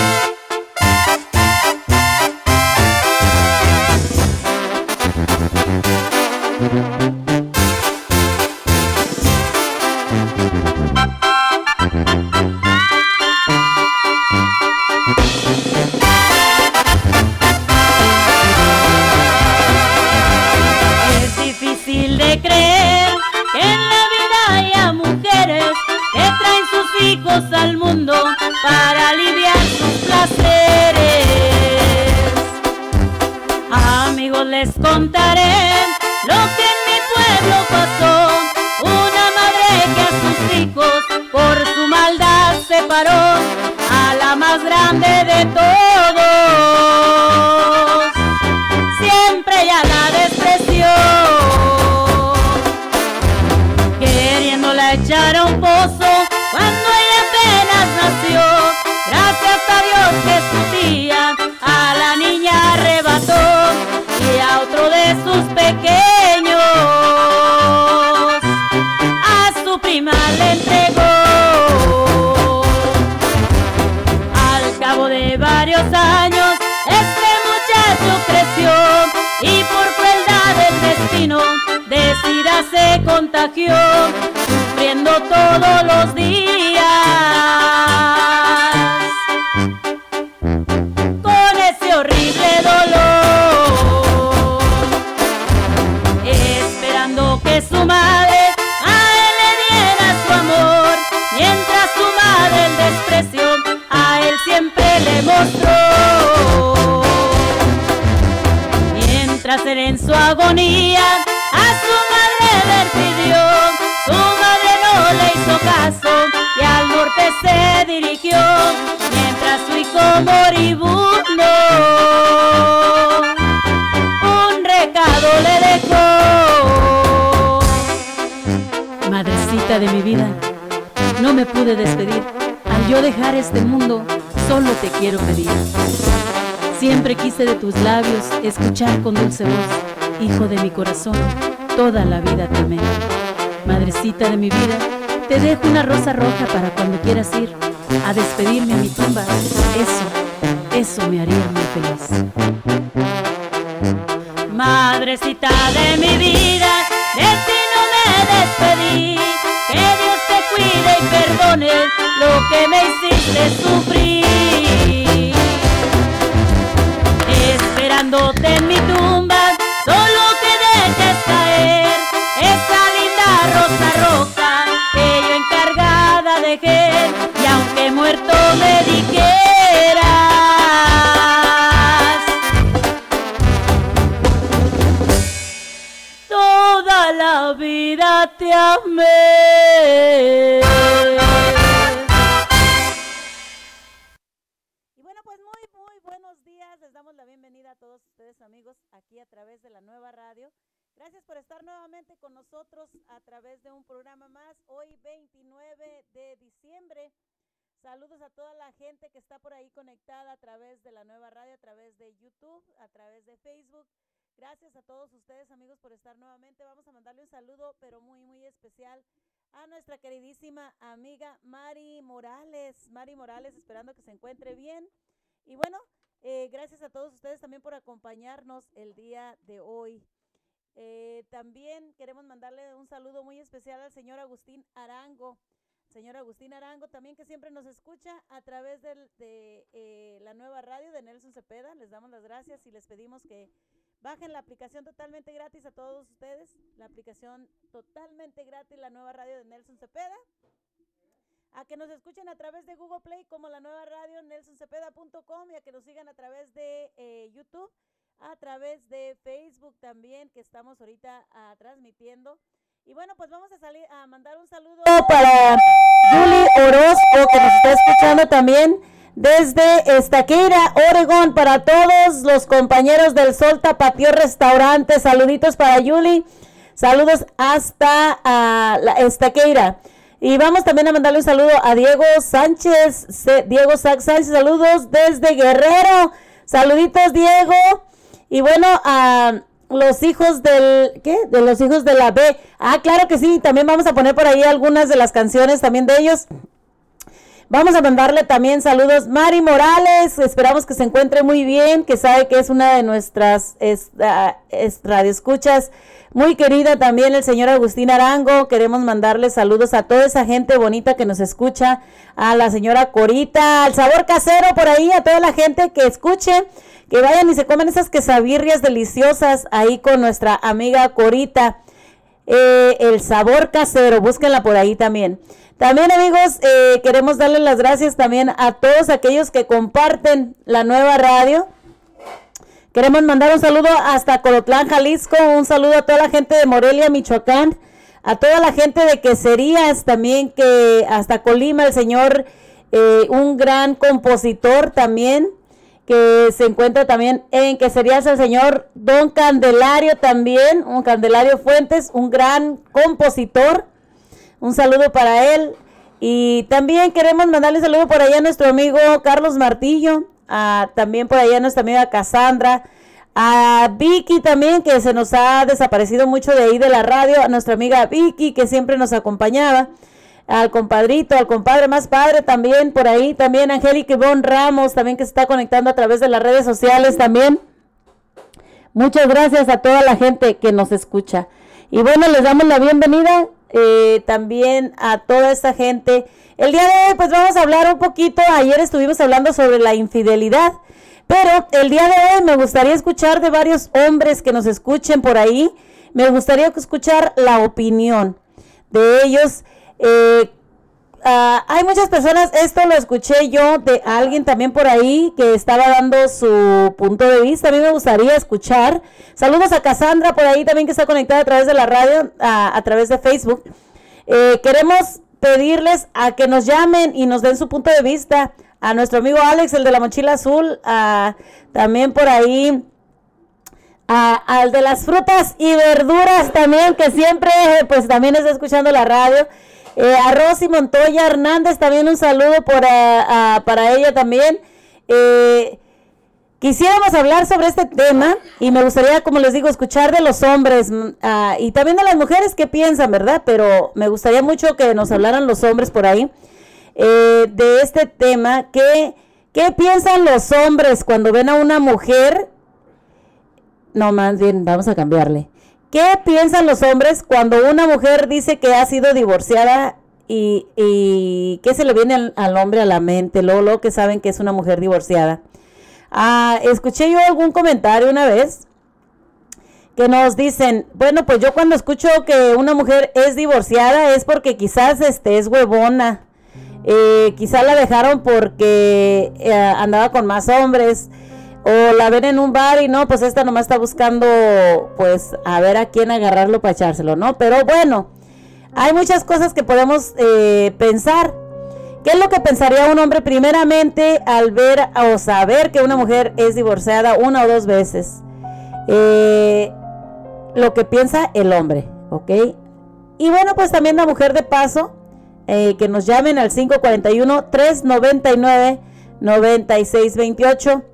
escuchar con nueva radio. Gracias por estar nuevamente con nosotros a través de un programa más. Hoy 29 de diciembre. Saludos a toda la gente que está por ahí conectada a través de la nueva radio, a través de YouTube, a través de Facebook. Gracias a todos ustedes amigos por estar nuevamente. Vamos a mandarle un saludo, pero muy, muy especial a nuestra queridísima amiga Mari Morales. Mari Morales, esperando que se encuentre bien. Y bueno, eh, gracias a todos ustedes también por acompañarnos el día de hoy. Eh, también queremos mandarle un saludo muy especial al señor Agustín Arango. Señor Agustín Arango, también que siempre nos escucha a través de eh, la nueva radio de Nelson Cepeda. Les damos las gracias y les pedimos que bajen la aplicación totalmente gratis a todos ustedes. La aplicación totalmente gratis, la nueva radio de Nelson Cepeda a que nos escuchen a través de Google Play como la nueva radio nelsoncepeda.com y a que nos sigan a través de eh, YouTube, a través de Facebook también, que estamos ahorita ah, transmitiendo. Y bueno, pues vamos a salir a mandar un saludo para Julie Orozco, que nos está escuchando también desde Estaqueira, Oregón, para todos los compañeros del Sol Tapatío Restaurante. Saluditos para Julie. Saludos hasta uh, la Estaqueira. Y vamos también a mandarle un saludo a Diego Sánchez, Diego Sánchez, saludos desde Guerrero. Saluditos, Diego. Y bueno, a los hijos del, ¿qué? De los hijos de la B. Ah, claro que sí, también vamos a poner por ahí algunas de las canciones también de ellos. Vamos a mandarle también saludos. Mari Morales, esperamos que se encuentre muy bien, que sabe que es una de nuestras es, uh, radioescuchas muy querida también el señor Agustín Arango. Queremos mandarle saludos a toda esa gente bonita que nos escucha, a la señora Corita, al sabor casero por ahí, a toda la gente que escuche, que vayan y se comen esas quesabirrias deliciosas ahí con nuestra amiga Corita. Eh, el sabor casero, búsquenla por ahí también. También amigos, eh, queremos darle las gracias también a todos aquellos que comparten la nueva radio Queremos mandar un saludo hasta Colotlán, Jalisco, un saludo a toda la gente de Morelia, Michoacán, a toda la gente de Queserías también, que hasta Colima, el señor, eh, un gran compositor también, que se encuentra también en Queserías, el señor Don Candelario también, un Candelario Fuentes, un gran compositor. Un saludo para él. Y también queremos mandarle saludo por allá a nuestro amigo Carlos Martillo, también por allá nuestra amiga Cassandra, a Vicky también, que se nos ha desaparecido mucho de ahí de la radio, a nuestra amiga Vicky, que siempre nos acompañaba, al compadrito, al compadre más padre también, por ahí también, Angélica Ivonne Ramos, también que se está conectando a través de las redes sociales también. Muchas gracias a toda la gente que nos escucha. Y bueno, les damos la bienvenida eh, también a toda esta gente el día de hoy pues vamos a hablar un poquito, ayer estuvimos hablando sobre la infidelidad, pero el día de hoy me gustaría escuchar de varios hombres que nos escuchen por ahí, me gustaría escuchar la opinión de ellos. Eh, ah, hay muchas personas, esto lo escuché yo de alguien también por ahí que estaba dando su punto de vista. A mí me gustaría escuchar. Saludos a Cassandra por ahí también que está conectada a través de la radio, a, través de Facebook. Eh, queremos pedirles a que nos llamen y nos den su punto de vista. A nuestro amigo Alex, el de la mochila azul, a, también por ahí, a, al de las frutas y verduras también, que siempre pues también está escuchando la radio. Eh, a Rosy Montoya Hernández, también un saludo por, para ella también. Eh, Quisiéramos hablar sobre este tema y me gustaría, como les digo, escuchar de los hombres mm, ah, y también de las mujeres que piensan, ¿verdad? Pero me gustaría mucho que nos hablaran los hombres por ahí eh, de este tema. ¿Qué, ¿Qué piensan los hombres cuando ven a una mujer? No, más bien, vamos a cambiarle. ¿Qué piensan los hombres cuando una mujer dice que ha sido divorciada y, y qué se le viene al, hombre a la mente? Luego, luego que saben que es una mujer divorciada. Ah, escuché yo algún comentario una vez que nos dicen, bueno, pues yo cuando escucho que una mujer es divorciada es porque quizás este es huevona, eh, quizás la dejaron porque eh, andaba con más hombres o la ven en un bar y no, pues esta nomás está buscando pues a ver a quién agarrarlo para echárselo, ¿no? Pero bueno, hay muchas cosas que podemos eh, pensar. ¿Qué es lo que pensaría un hombre primeramente al ver o saber que una mujer es divorciada una o dos veces? Eh, lo que piensa el hombre, ¿ok? Y bueno, pues también la mujer de paso, eh, que nos llamen al 541-399-9628.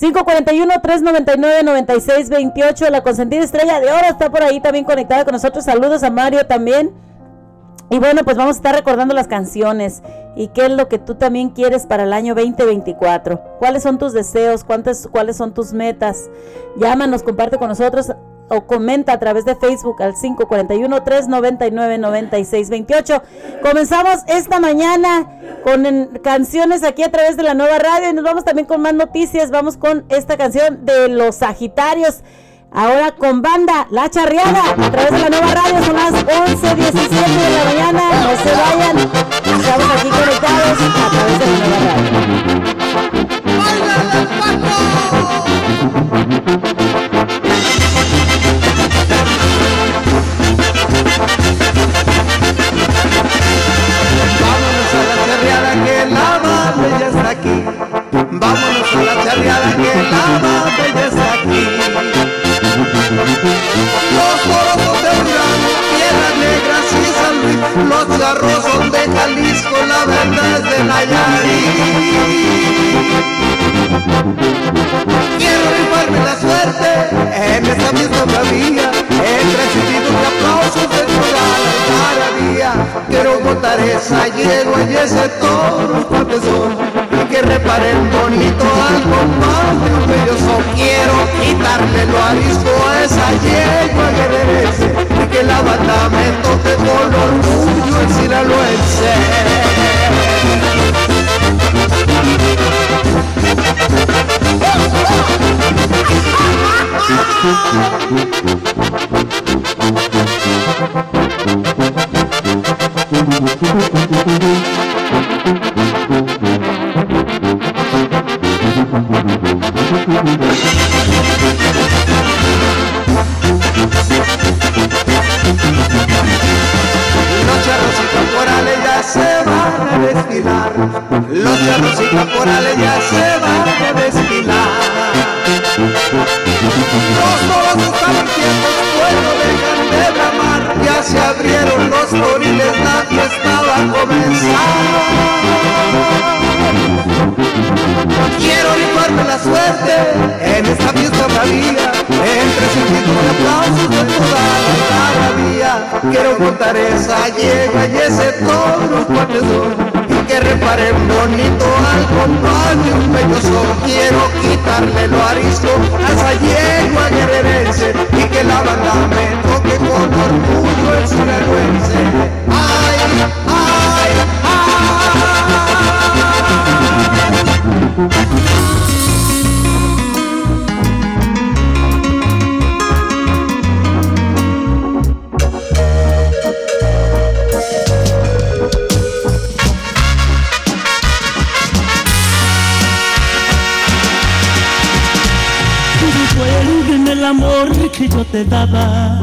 541-399-9628. La consentida estrella de oro está por ahí también conectada con nosotros. Saludos a Mario también. Y bueno, pues vamos a estar recordando las canciones y qué es lo que tú también quieres para el año 2024. ¿Cuáles son tus deseos? ¿Cuántas, ¿Cuáles son tus metas? Llámanos, comparte con nosotros o comenta a través de Facebook al 541-399-9628. Comenzamos esta mañana con canciones aquí a través de la nueva radio y nos vamos también con más noticias. Vamos con esta canción de los Sagitarios. Ahora con banda La Charriada a través de la nueva radio son las 11.17 de la mañana. No se vayan. Estamos aquí conectados a través de la nueva radio. Los charros son de Jalisco, la verdad es de Nayarit. Quiero rifarme la suerte en esta misma vía, he recibido de aplausos de toda la día. quiero botar esa yegua y ese toro son y que reparen bonito al compadre belloso quiero quitarle lo arisco a esa yegua que merece y que la banda me toque orgullo el sinaloense Los charros y caporales ya se van a desfilar. Los toros están quietos, pueblo dejan de bramar, ya se abrieron los toriles, la fiesta va a comenzar. Quiero rifarme la suerte en esta fiesta bravía, entre sentidos y aplausos de toda la algarabía. Quiero contar esa yegua y ese toro son y que reparen bonito al compadre un belloso. Quiero quitarle lo arisco a esa yegua guerrerense y que la banda me toque con orgullo el sinaloense. Ay, ay, ay. Que yo te daba.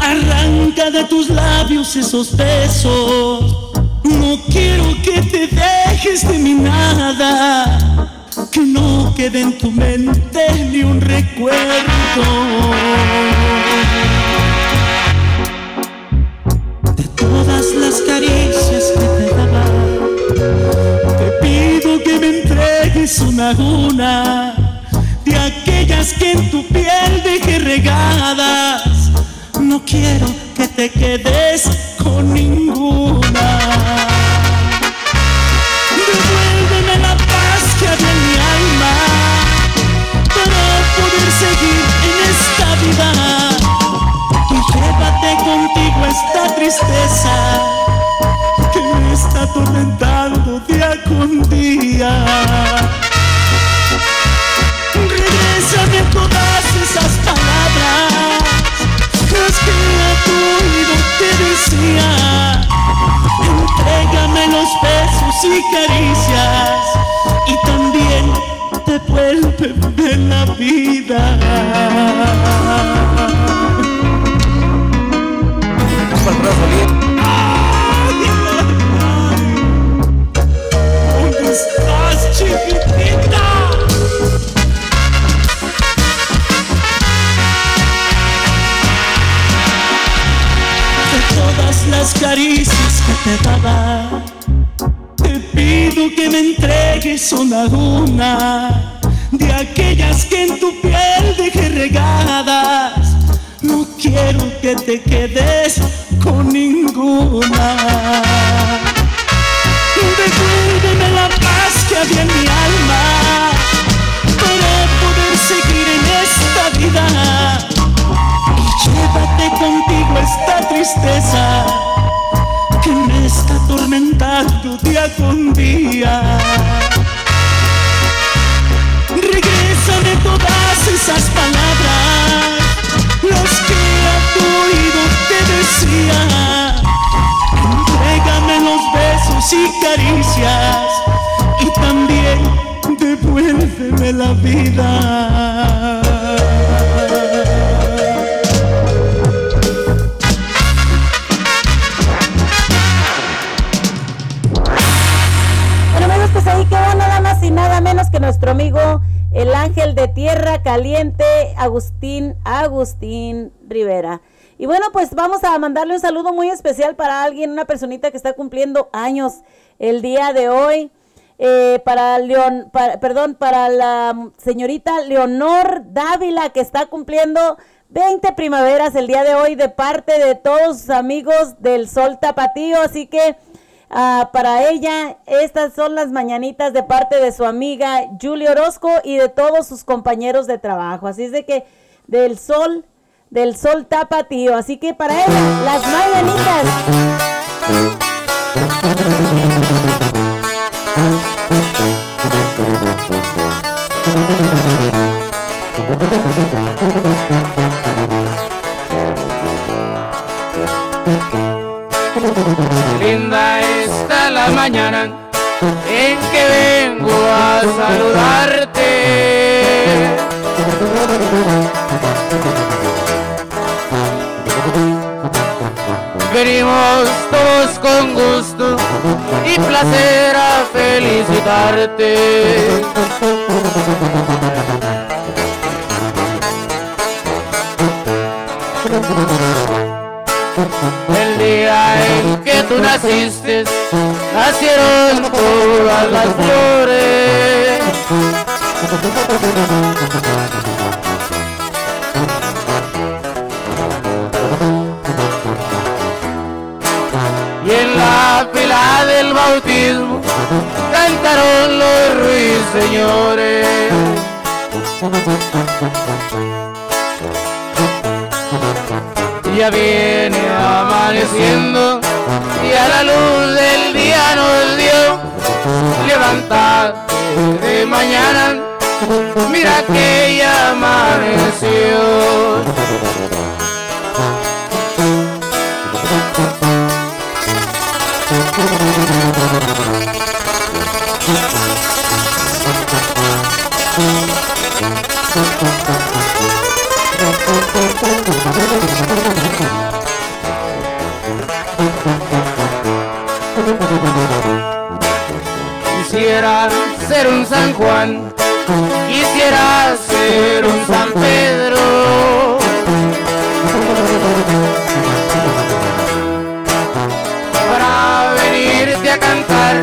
Arranca de tus labios esos besos. No quiero que te dejes de mi nada. Que no quede en tu mente ni un recuerdo. De todas las caricias que te daba. Te pido que me entregues una a una No quiero que te quedes y caricias Y también devuélveme la vida Ay, ay, ¿Dónde estás, chiquitita? de todas las caricias que te daba. Entregues una de aquellas que en tu piel dejé regadas. No quiero que te quedes con ninguna. Devuélveme la paz que había en mi alma para poder seguir en esta vida. Llévate contigo esta tristeza día con día. Regrésame todas esas palabras, las que a tu oído te decía. Entrégame los besos y caricias y también devuélveme la vida. Y nada menos que nuestro amigo el ángel de tierra caliente, Agustín, Agustín Rivera. Y bueno, pues vamos a mandarle un saludo muy especial para alguien, una personita que está cumpliendo años el día de hoy. Eh, para Leon, para- perdón, para la señorita Leonor Dávila que está cumpliendo 20 primaveras el día de hoy de parte de todos sus amigos del Sol Tapatío. Así que ah, para ella, estas son las mañanitas de parte de su amiga Julie Orozco y de todos sus compañeros de trabajo. Así es de que del Sol, del Sol Tapatío. Así que para ella, las mañanitas. mañana en que vengo a saludarte. Venimos todos con gusto y placer a felicitarte. El día en que tú naciste, nacieron todas las flores. Y en la fila del bautismo cantaron los ruiseñores. Ya viene amaneciendo y a la luz del día nos dio levantar de mañana. Mira que ya amaneció. Quisiera ser un San Juan, quisiera ser un San Pedro. Para venirte a cantar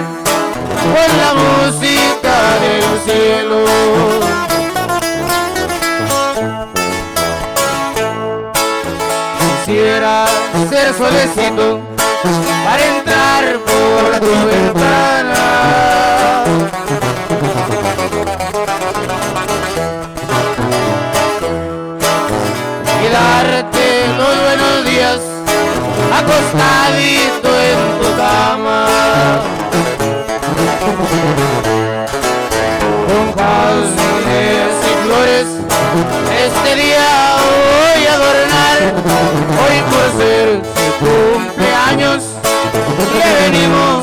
con la música del cielo. Quisiera ser solecito para entrar por tu acostadito en tu cama. Con jazmines y flores, este día voy a adornar, hoy por ser tu cumpleaños, le venimos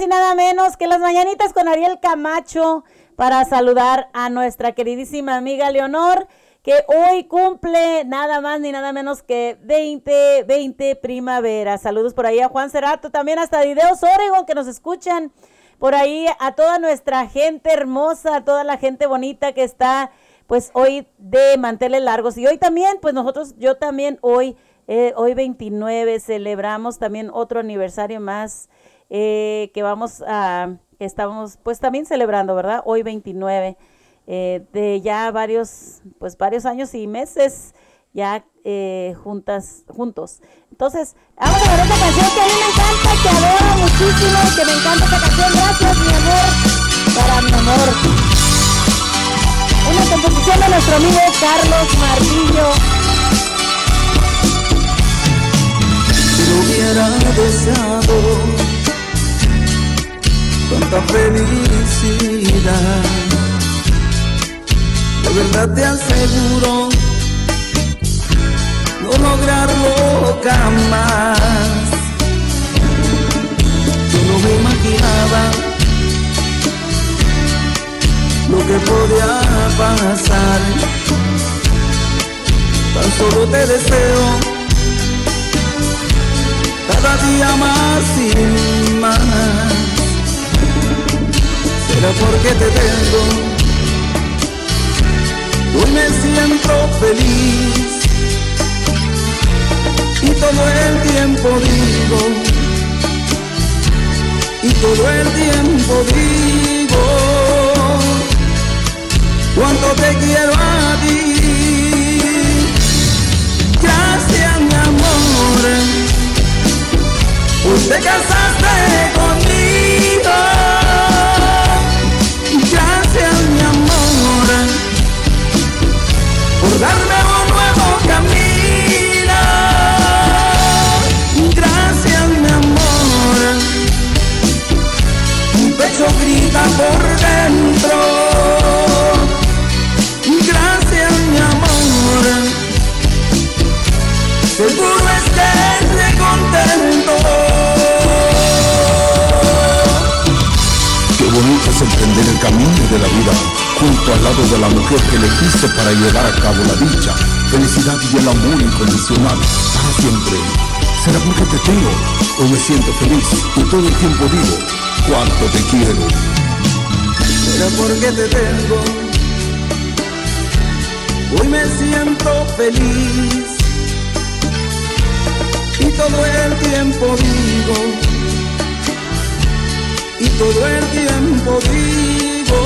y nada menos que las mañanitas con Ariel Camacho para saludar a nuestra queridísima amiga Leonor, que hoy cumple nada más ni nada menos que 20, 20 primavera. Saludos por ahí a Juan Cerato, también hasta Videos Oregon que nos escuchan. Por ahí a toda nuestra gente hermosa, a toda la gente bonita que está pues hoy de manteles largos. Y hoy también, pues nosotros, yo también hoy eh, hoy 29 celebramos también otro aniversario más eh, que vamos a, estamos pues también celebrando, ¿verdad? Hoy 29 eh, de ya varios, pues varios años y meses ya eh, juntas, juntos. Entonces, vamos a ver esta canción que a mí me encanta, que adoro muchísimo, que me encanta esta canción. Gracias, mi amor, para mi amor. Una composición de nuestro amigo Carlos Martillo. lo hubiera deseado tanta felicidad. De verdad te aseguro no lograrlo jamás. Yo no me imaginaba lo que podía pasar. Tan solo te deseo cada día más y más. Será porque te tengo, hoy me siento feliz y todo el tiempo digo, y todo el tiempo digo, cuánto te quiero a ti. Gracias mi amor, pues te casaste conmigo. Por dentro. Gracias mi amor, seguro estés de contento. Qué bonito es emprender el camino de la vida junto al lado de la mujer que elegiste para llevar a cabo la dicha, felicidad y el amor incondicional para siempre. ¿Será porque te tengo o me siento feliz y todo el tiempo digo cuánto te quiero? Será porque te tengo. Hoy me siento feliz y todo el tiempo digo, y todo el tiempo digo,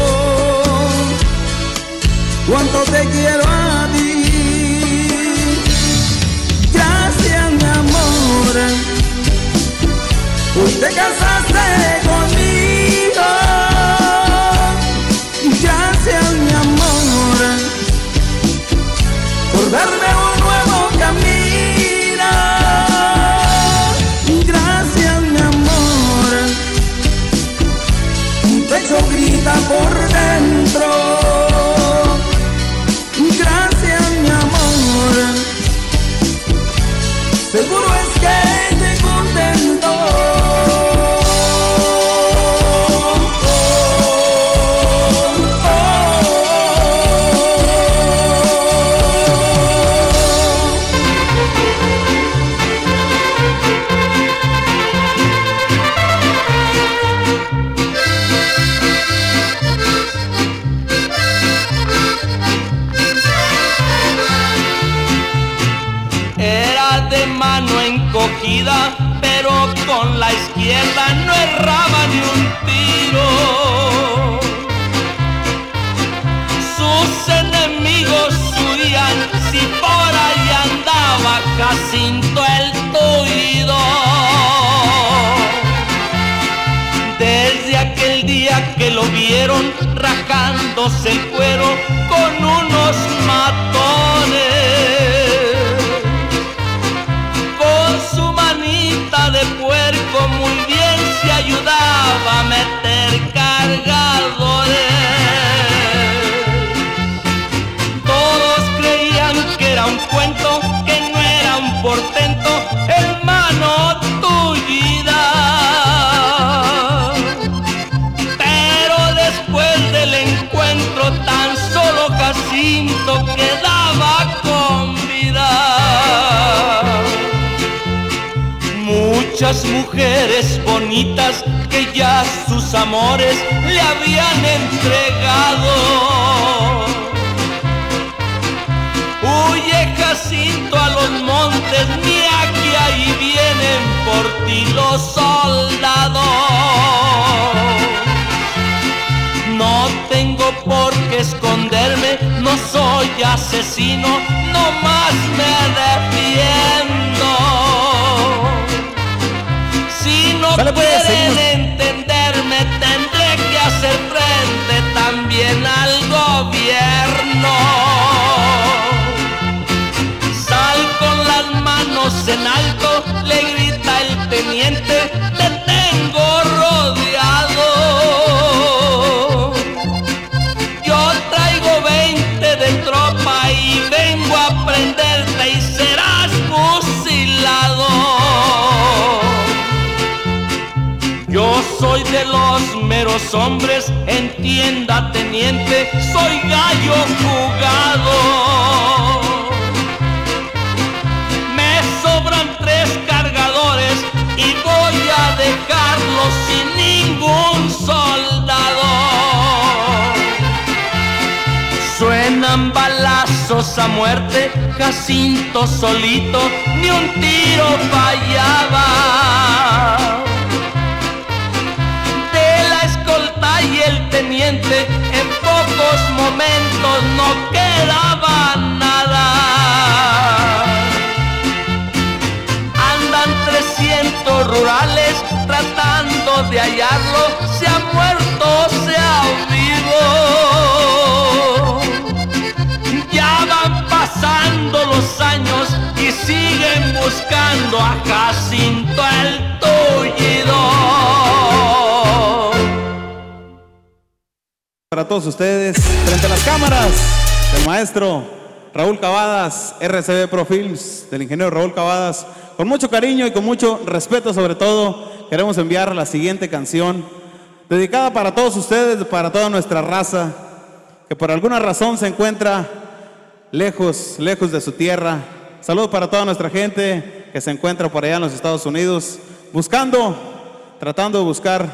cuánto te quiero a ti. Gracias mi amor, hoy te casaste conmigo. Por lo vieron rajándose el cuero con unos matones con su manita de puerco muy bien se ayudaba a meter cargadores. Todos creían que era un cuento, que no era un portento, hermano Muchas mujeres bonitas que ya sus amores le habían entregado. Huye Jacinto a los montes, mira que ahí vienen por ti los soldados. No tengo por qué esconderme, no soy asesino, no más me los hombres, entienda teniente, soy gallo jugado. Me sobran tres cargadores y voy a dejarlos sin ningún soldado. Suena Eran balazos a muerte, Jacinto solito, ni un tiro fallaba. En pocos momentos no quedaba nada. Andan 300 rurales tratando de hallarlo, se ha muerto, se ha vivo. Ya van pasando los años y siguen buscando a Jacinto el tullido. Para todos ustedes, frente a las cámaras, el maestro Raúl Cavadas, RCB Pro Films, del ingeniero Raúl Cavadas, con mucho cariño y con mucho respeto sobre todo, queremos enviar la siguiente canción, dedicada para todos ustedes, para toda nuestra raza, que por alguna razón se encuentra lejos, lejos de su tierra. Saludos para toda nuestra gente que se encuentra por allá en los Estados Unidos, buscando, tratando de buscar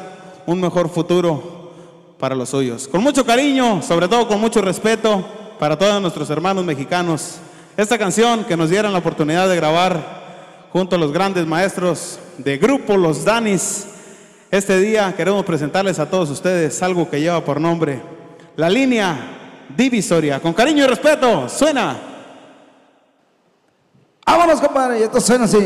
un mejor futuro para los suyos. Con mucho cariño, sobre todo con mucho respeto para todos nuestros hermanos mexicanos. Esta canción que nos dieron la oportunidad de grabar junto a los grandes maestros de grupo Los Danis. Este día queremos presentarles a todos ustedes algo que lleva por nombre La Línea Divisoria. Con cariño y respeto, suena. Vámonos, compadre, y esto suena así.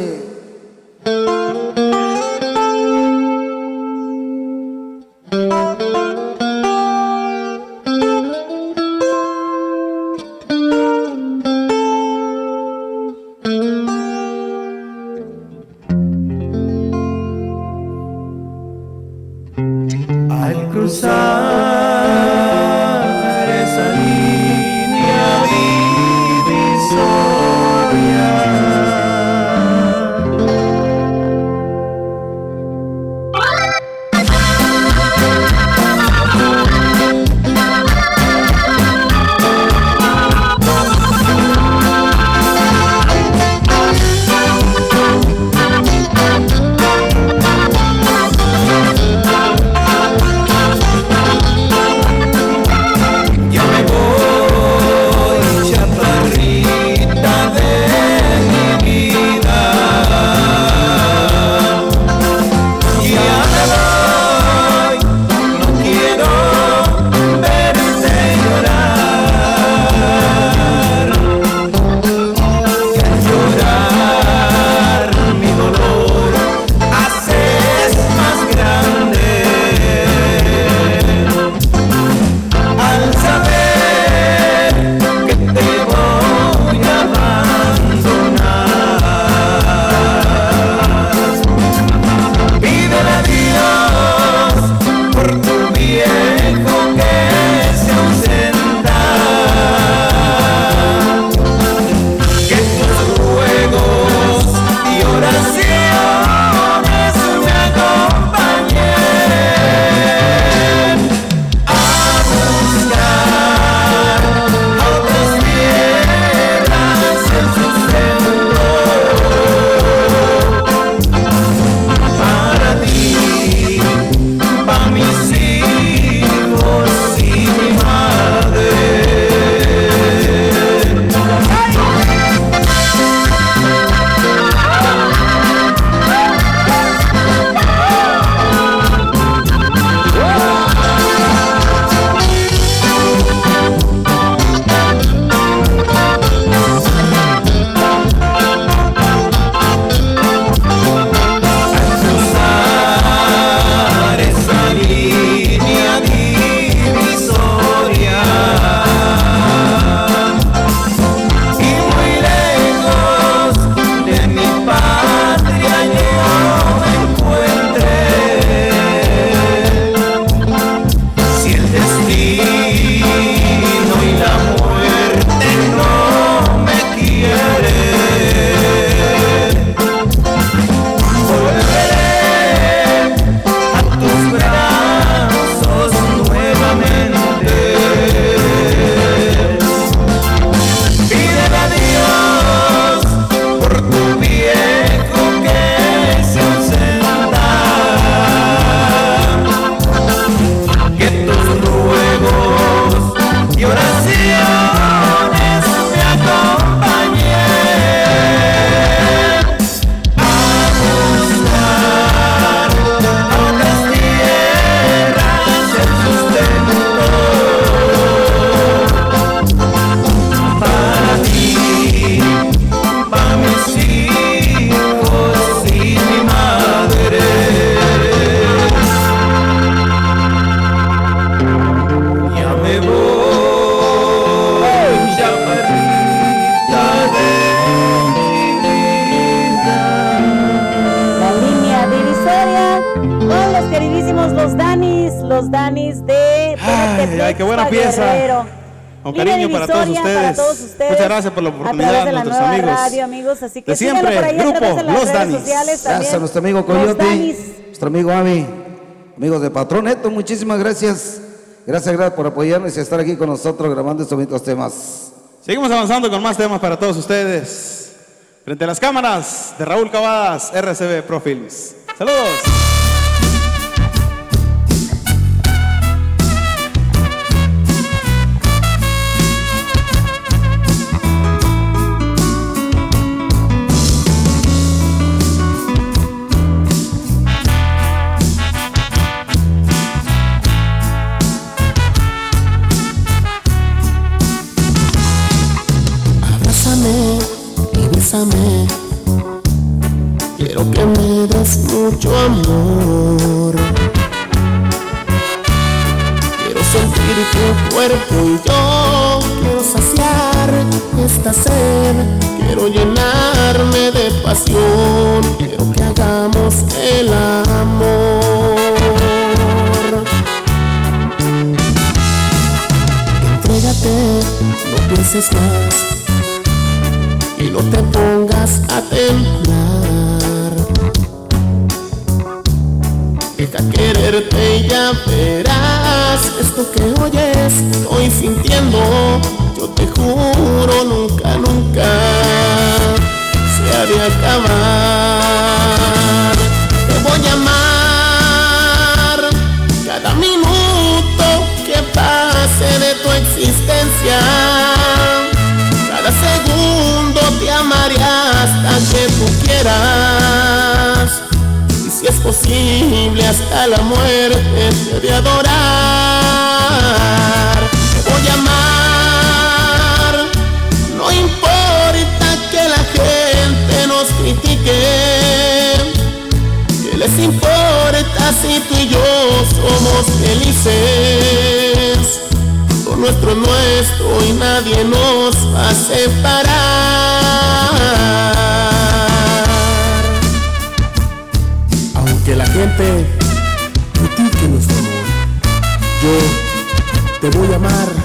Así que de siempre, por ahí a través grupo de las Los redes Danis. sociales Gracias a nuestro amigo Coyote, nuestro amigo Ami, amigos de Patrón Neto, muchísimas gracias. Gracias, gracias por apoyarnos y estar aquí con nosotros grabando estos bonitos temas. Seguimos avanzando con más temas para todos ustedes. Frente a las cámaras de Raúl Cavadas, RCB Pro Films. Saludos. Llenarme de pasión. Quiero que hagamos el amor. Entrégate, no pienses más y no te pongas a temblar. Deja quererte y ya verás esto que oyes, estoy sintiendo. Yo te juro, nunca, nunca de acabar. Te voy a amar cada minuto que pase de tu existencia. Cada segundo te amaré hasta que tú quieras. Y si es posible hasta la muerte te de adorar. Importa si tú y yo somos felices? Lo nuestro es nuestro y nadie nos va a separar. Aunque la gente critique nuestro amor, yo te voy a amar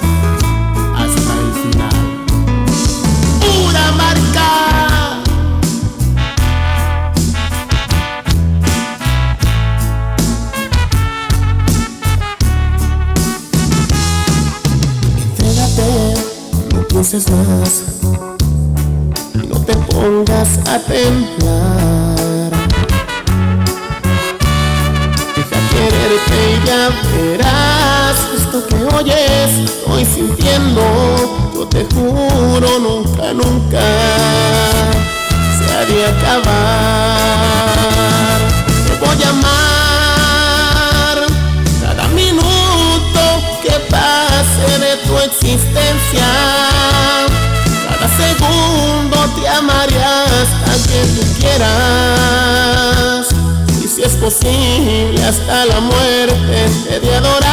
hasta la muerte te de adorar.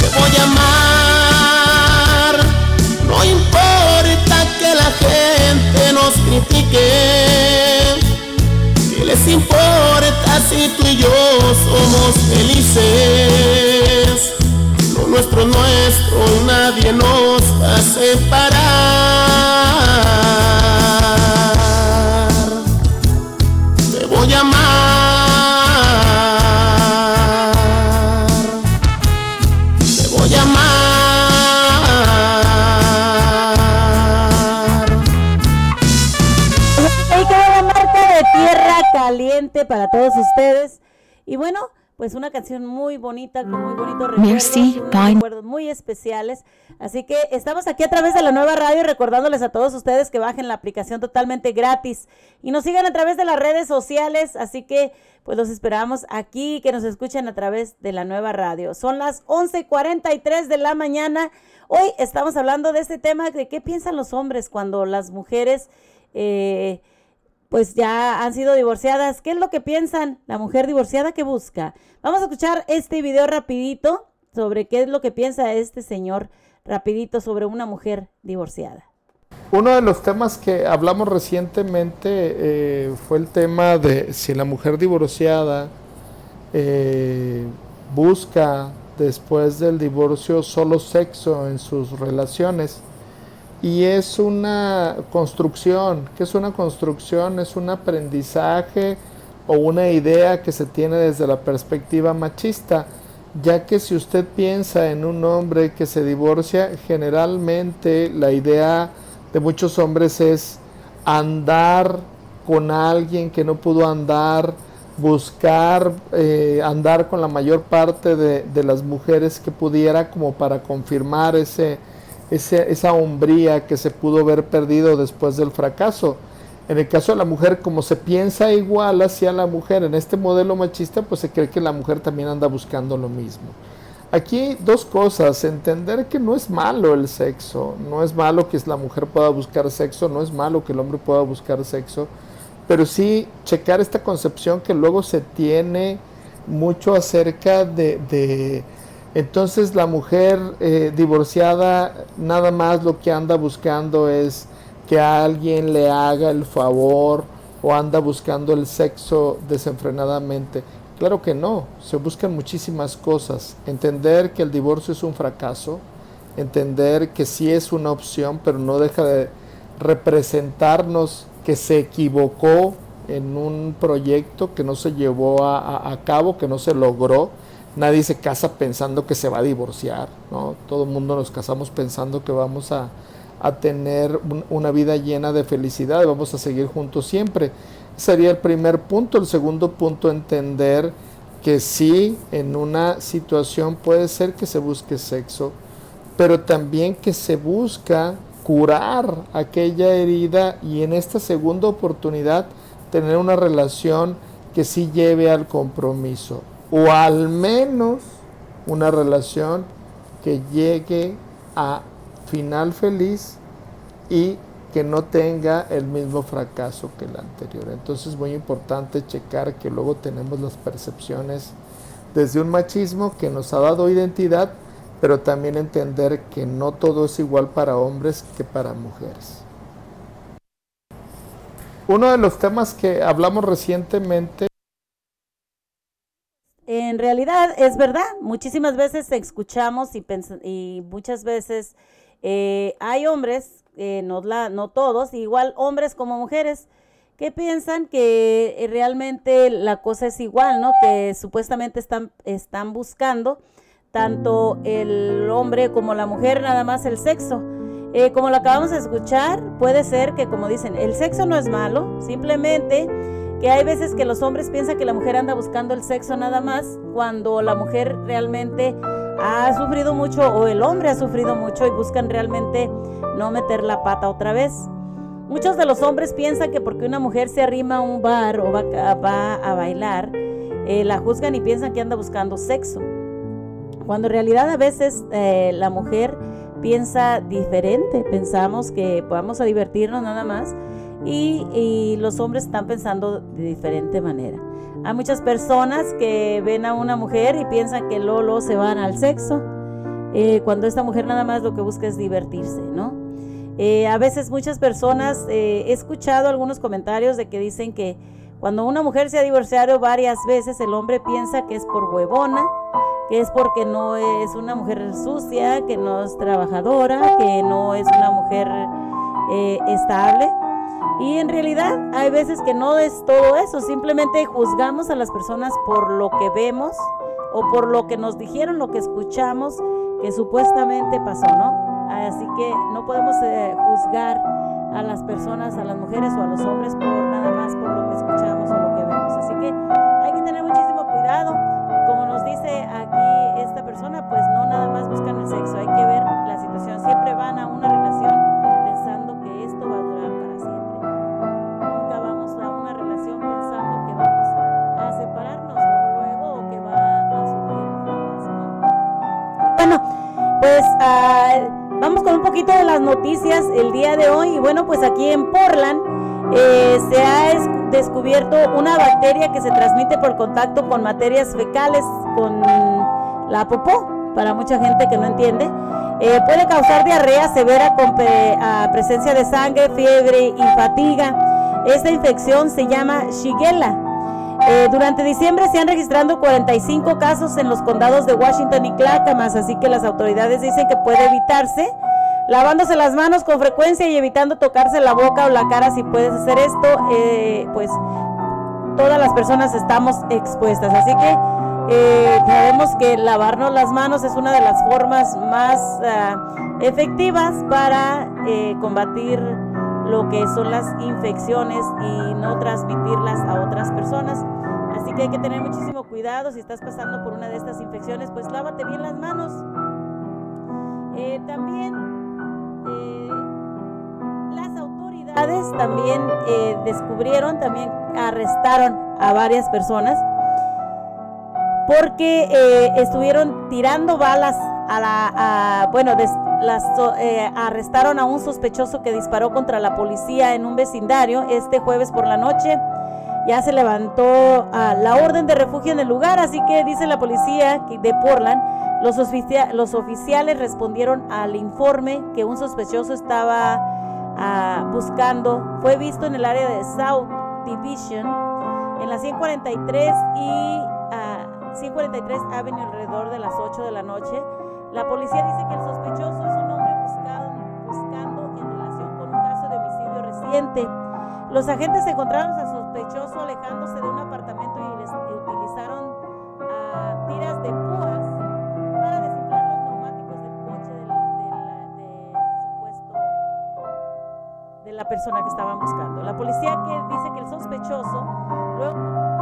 Te voy a amar. No importa que la gente nos critique. ¿Qué les importa si tú y yo somos felices? Lo nuestro es nuestro nadie nos va a separar. Ustedes. Y bueno, pues una canción muy bonita, con muy bonitos recuerdos, Merci, recuerdos muy especiales. Así que estamos aquí a través de la nueva radio recordándoles a todos ustedes que bajen la aplicación totalmente gratis y nos sigan a través de las redes sociales. Así que pues los esperamos aquí, que nos escuchen a través de la nueva radio. Son las 11:43 de la mañana. Hoy estamos hablando de este tema de qué piensan los hombres cuando las mujeres... eh, pues ya han sido divorciadas. ¿Qué es lo que piensan la mujer divorciada que busca? Vamos a escuchar este video rapidito sobre qué es lo que piensa este señor rapidito sobre una mujer divorciada. Uno de los temas que hablamos recientemente eh, fue el tema de si la mujer divorciada eh, busca después del divorcio solo sexo en sus relaciones. Y es una construcción. ¿Qué es una construcción? Es un aprendizaje o una idea que se tiene desde la perspectiva machista, ya que si usted piensa en un hombre que se divorcia, generalmente la idea de muchos hombres es andar con alguien que no pudo andar, buscar eh, andar con la mayor parte de, las mujeres que pudiera como para confirmar ese, esa hombría que se pudo haber perdido después del fracaso. En el caso de la mujer, como se piensa igual hacia la mujer en este modelo machista, pues se cree que la mujer también anda buscando lo mismo. Aquí dos cosas, entender que no es malo el sexo, no es malo que la mujer pueda buscar sexo, no es malo que el hombre pueda buscar sexo, pero sí checar esta concepción que luego se tiene mucho acerca de, entonces la mujer eh, divorciada nada más lo que anda buscando es que alguien le haga el favor o anda buscando el sexo desenfrenadamente. Claro que no, se buscan muchísimas cosas. Entender que el divorcio es un fracaso, entender que sí es una opción, pero no deja de representarnos que se equivocó en un proyecto que no se llevó a, cabo, que no se logró. Nadie se casa pensando que se va a divorciar, ¿no? Todo el mundo nos casamos pensando que vamos a, tener una vida llena de felicidad y vamos a seguir juntos siempre. Sería el primer punto. El segundo punto, entender que sí, en una situación puede ser que se busque sexo, pero también que se busca curar aquella herida y en esta segunda oportunidad tener una relación que sí lleve al compromiso o al menos una relación que llegue a final feliz y que no tenga el mismo fracaso que el anterior. Entonces es muy importante checar que luego tenemos las percepciones desde un machismo que nos ha dado identidad, pero también entender que no todo es igual para hombres que para mujeres. Uno de los temas que hablamos recientemente en realidad es verdad, muchísimas veces escuchamos y, y muchas veces eh, hay hombres, eh, no, la, no todos, igual hombres como mujeres, que piensan que eh, realmente la cosa es igual, ¿no? Que supuestamente están, están buscando tanto el hombre como la mujer, nada más el sexo. Como lo acabamos de escuchar, puede ser que, como dicen, el sexo no es malo, simplemente que hay veces que los hombres piensan que la mujer anda buscando el sexo nada más, cuando la mujer realmente ha sufrido mucho o el hombre ha sufrido mucho y buscan realmente no meter la pata otra vez. Muchos de los hombres piensan que porque una mujer se arrima a un bar o va, a bailar, eh, la juzgan y piensan que anda buscando sexo. Cuando en realidad a veces eh, la mujer piensa diferente, pensamos que vamos a divertirnos nada más y, los hombres están pensando de diferente manera. Hay muchas personas que ven a una mujer y piensan que Lolo se van al sexo, eh, cuando esta mujer nada más lo que busca es divertirse, ¿no? Eh, a veces muchas personas, he escuchado algunos comentarios de que dicen que cuando una mujer se ha divorciado varias veces, el hombre piensa que es por huevona, que es porque no es una mujer sucia, que no es trabajadora, que no es una mujer eh, estable. Y en realidad hay veces que no es todo eso, simplemente juzgamos a las personas por lo que vemos o por lo que nos dijeron, lo que escuchamos que supuestamente pasó, ¿no? Así que no podemos eh, juzgar a las personas, a las mujeres o a los hombres por nada más por lo que escuchamos o lo que vemos. Así que hay que tener muchísimo cuidado como nos dice aquí esta persona, pues no nada más buscan el sexo, hay que ver la situación. Siempre van a una relación pues ah, vamos con un poquito de las noticias el día de hoy. Y bueno, pues aquí en Portland eh, se ha descubierto una bacteria que se transmite por contacto con materias fecales, con la popó, para mucha gente que no entiende. Eh, puede causar diarrea severa con presencia de sangre, fiebre y fatiga. Esta infección se llama Shigella. Eh, durante diciembre se han registrado 45 casos en los condados de Washington y Clackamas, así que las autoridades dicen que puede evitarse lavándose las manos con frecuencia y evitando tocarse la boca o la cara si puedes hacer esto, eh, pues todas las personas estamos expuestas. Así que eh, sabemos que lavarnos las manos es una de las formas más ah, efectivas para combatir lo que son las infecciones y no transmitirlas a otras personas. Así que hay que tener muchísimo cuidado si estás pasando por una de estas infecciones, pues lávate bien las manos. Eh, también eh, las autoridades también eh, descubrieron, también arrestaron a varias personas porque estuvieron tirando balas a la, bueno, las, arrestaron a un sospechoso que disparó contra la policía en un vecindario este jueves por la noche ya se levantó ah, la orden de refugio en el lugar, así que dice la policía de Portland, los, oficiales respondieron al informe que un sospechoso estaba ah, buscando. Fue visto en el área de South Division, en la 143 y 143 ah, Avenue alrededor de las 8 de la noche. La policía dice que el sospechoso es un hombre buscado, buscando en relación con un caso de homicidio reciente. Los agentes encontraron a sospechoso alejándose de un apartamento y, utilizaron uh, tiras de púas para desinflar los neumáticos del coche del, del supuesto de la persona que estaban buscando. La policía que dice que el sospechoso luego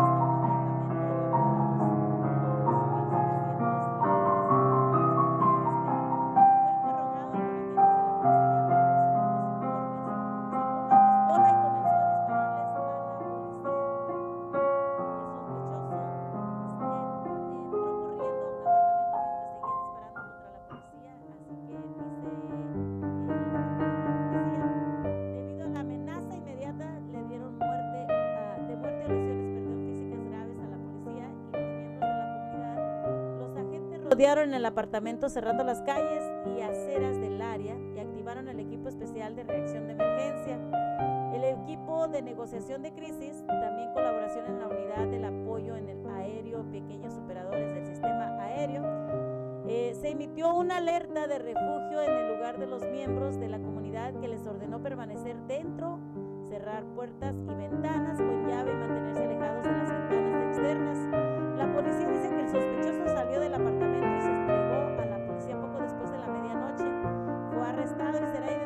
rodearon el apartamento cerrando las calles y aceras del área y activaron el equipo especial de reacción de emergencia. El equipo de negociación de crisis, también colaboración en la unidad del apoyo en el aéreo, pequeños operadores del sistema aéreo. Eh, se emitió una alerta de refugio en el lugar de los miembros de la comunidad que les ordenó permanecer dentro, cerrar puertas y ventanas con llave y mantenerse alejados de las ventanas externas. Será,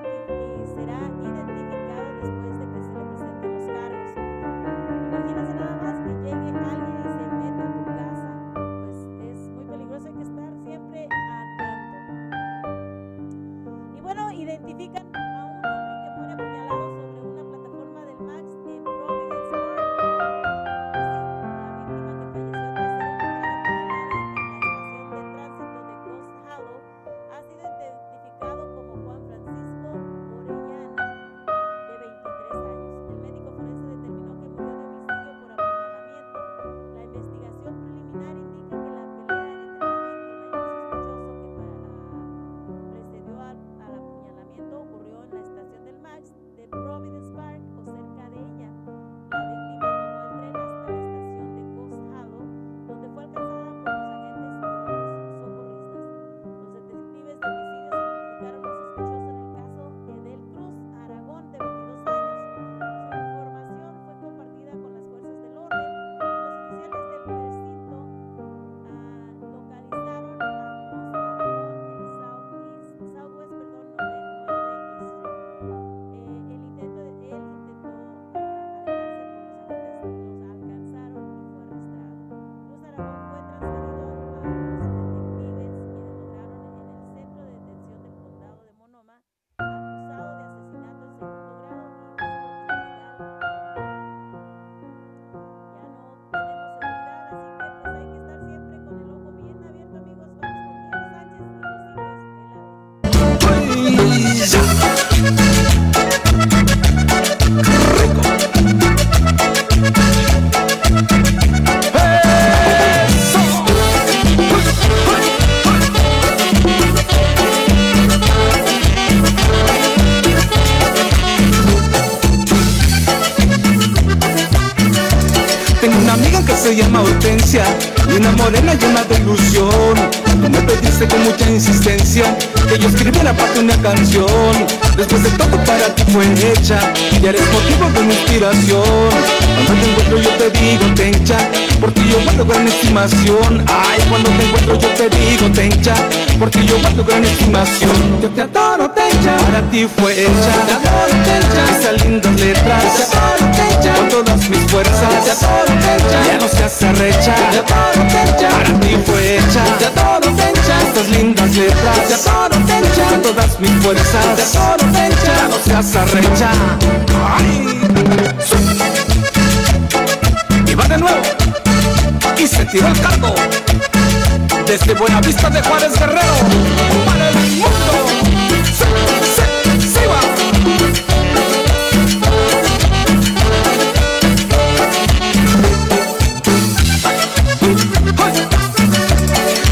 Cuando te encuentro yo te digo tencha, porque yo guardo gran estimación. Ay, cuando te encuentro yo te digo tencha, porque yo guardo gran estimación. Yo te adoro tencha, para ti fue hecha. Te adoro tencha, esas lindas letras. Te adoro tencha, con todas mis fuerzas. Te adoro tencha, ya no seas arrecha. Te adoro tencha, para ti fue hecha. Te adoro tencha, estas lindas letras. Te adoro tencha, con todas mis fuerzas. Te adoro tencha, ya no seas arrecha. Ay. Y se tiró el caldo desde Buenavista de Juárez Guerrero para el mundo. Se, se, se va.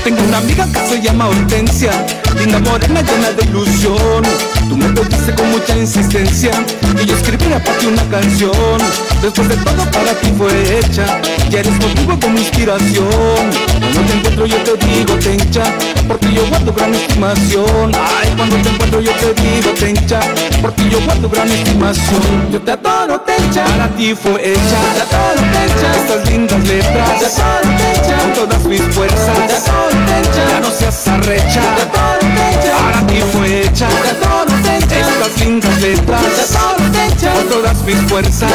Tengo una amiga que se llama Hortensia, linda morena llena de ilusión. Tú me pediste con mucha insistencia que yo escribiera para ti una canción. Después de todo para ti fue hecha, ya eres motivo de mi inspiración. Cuando te encuentro yo te digo tencha, porque yo guardo gran estimación. Ay, cuando te encuentro yo te digo tencha, porque yo guardo gran estimación. Yo te adoro tencha, para ti fue hecha. Te adoro tencha, estas lindas letras. Te con todas mis fuerzas. Te adoro tencha, ya no seas arrecha. Te adoro tencha, para ti fue hecha. Estas lindas letras. Con todas mis fuerzas.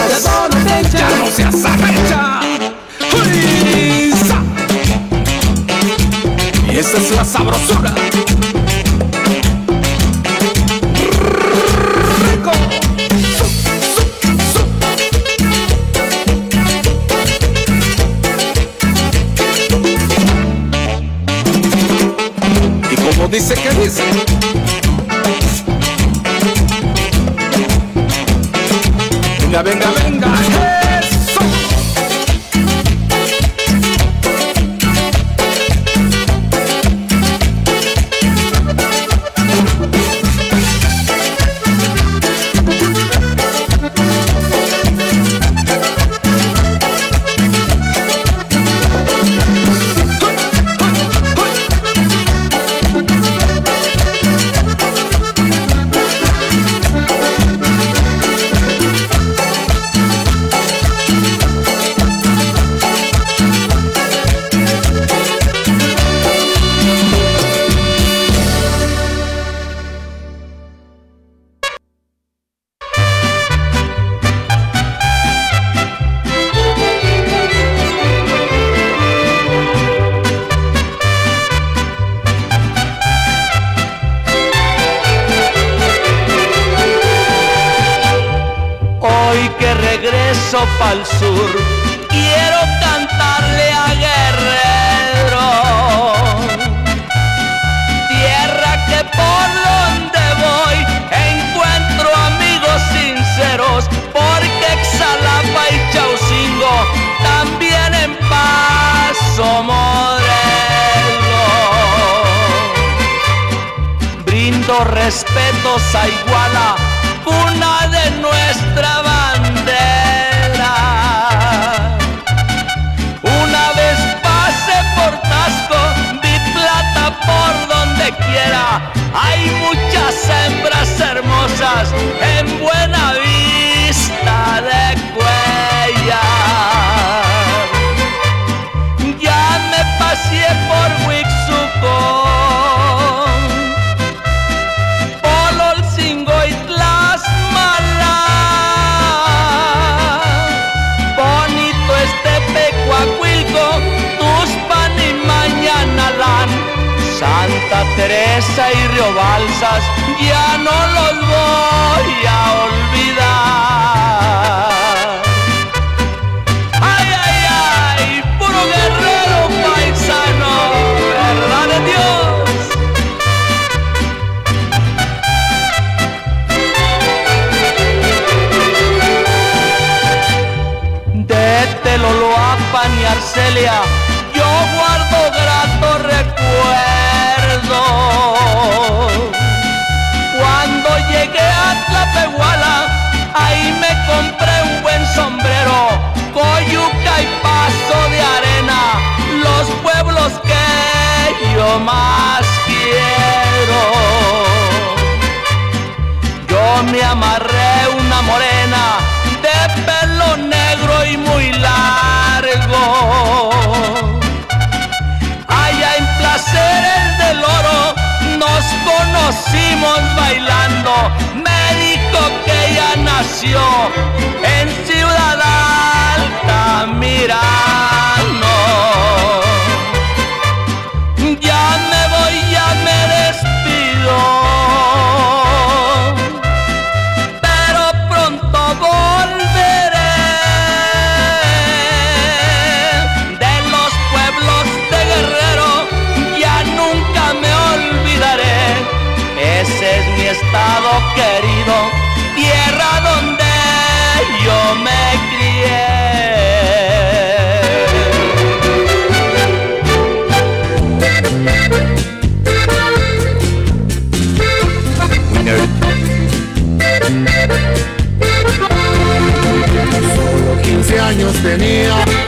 Ya no seas arrecha. ¡Uy! Y esa es la sabrosura. Dice que dice. Venga, venga, venga.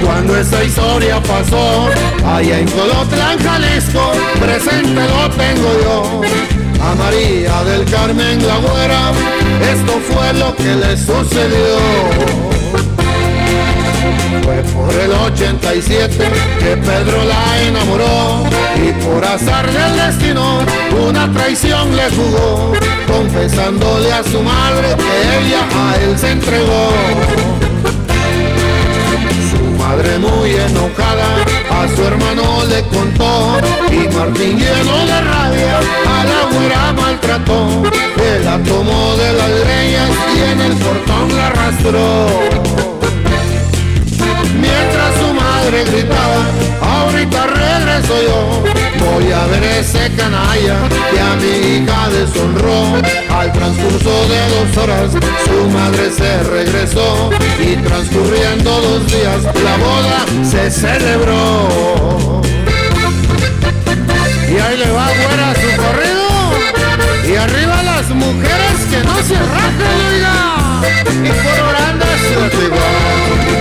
Cuando esa historia pasó. Allá en Colotlán, Jalisco, presente lo tengo yo. A María del Carmen la güera, esto fue lo que le sucedió. Fue por el 87 que Pedro la enamoró y por azar del destino una traición le jugó, confesándole a su madre que ella a él se entregó. Madre muy enojada a su hermano le contó y Martín lleno de rabia a la güera maltrató. Él la tomó de las greñas y en el portón la arrastró. Madre gritaba, ahorita regreso yo. Voy a ver ese canalla que a mi hija deshonró. Al transcurso de dos horas, su madre se regresó. Y transcurriendo dos días, la boda se celebró. Y ahí le va güera su corrido. Y arriba las mujeres que no se rajan, oiga. Y colorando su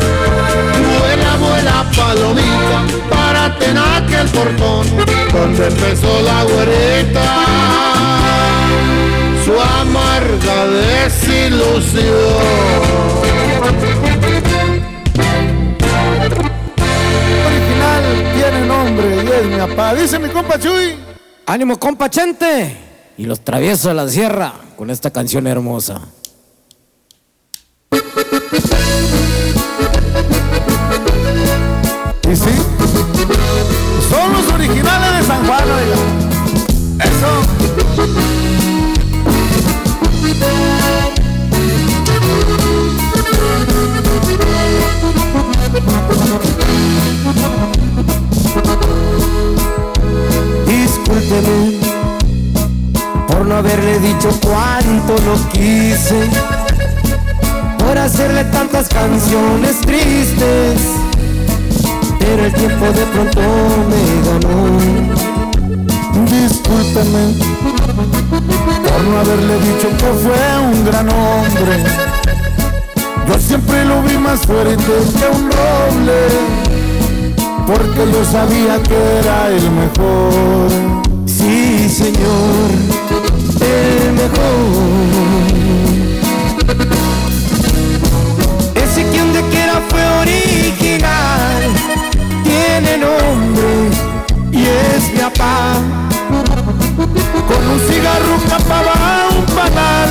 Palomita, párate en aquel portón donde empezó la güerita su amarga desilusión. original tiene nombre y es mi papá. Dice mi compa Chuy. Ánimo, compa Chente. Y los traviesos de la sierra con esta canción hermosa. Sí, son los originales de San Juan, oiga. Eso. Discúlpeme por no haberle dicho cuánto lo quise, por hacerle tantas canciones tristes, pero el tiempo de pronto me ganó. Discúlpeme por no haberle dicho que fue un gran hombre. Yo siempre lo vi más fuerte que un roble, porque yo sabía que era el mejor. Sí, señor, el mejor. Ese que donde quiera fue original, tiene nombre y es mi papá. Con un cigarro, un papá va un panal,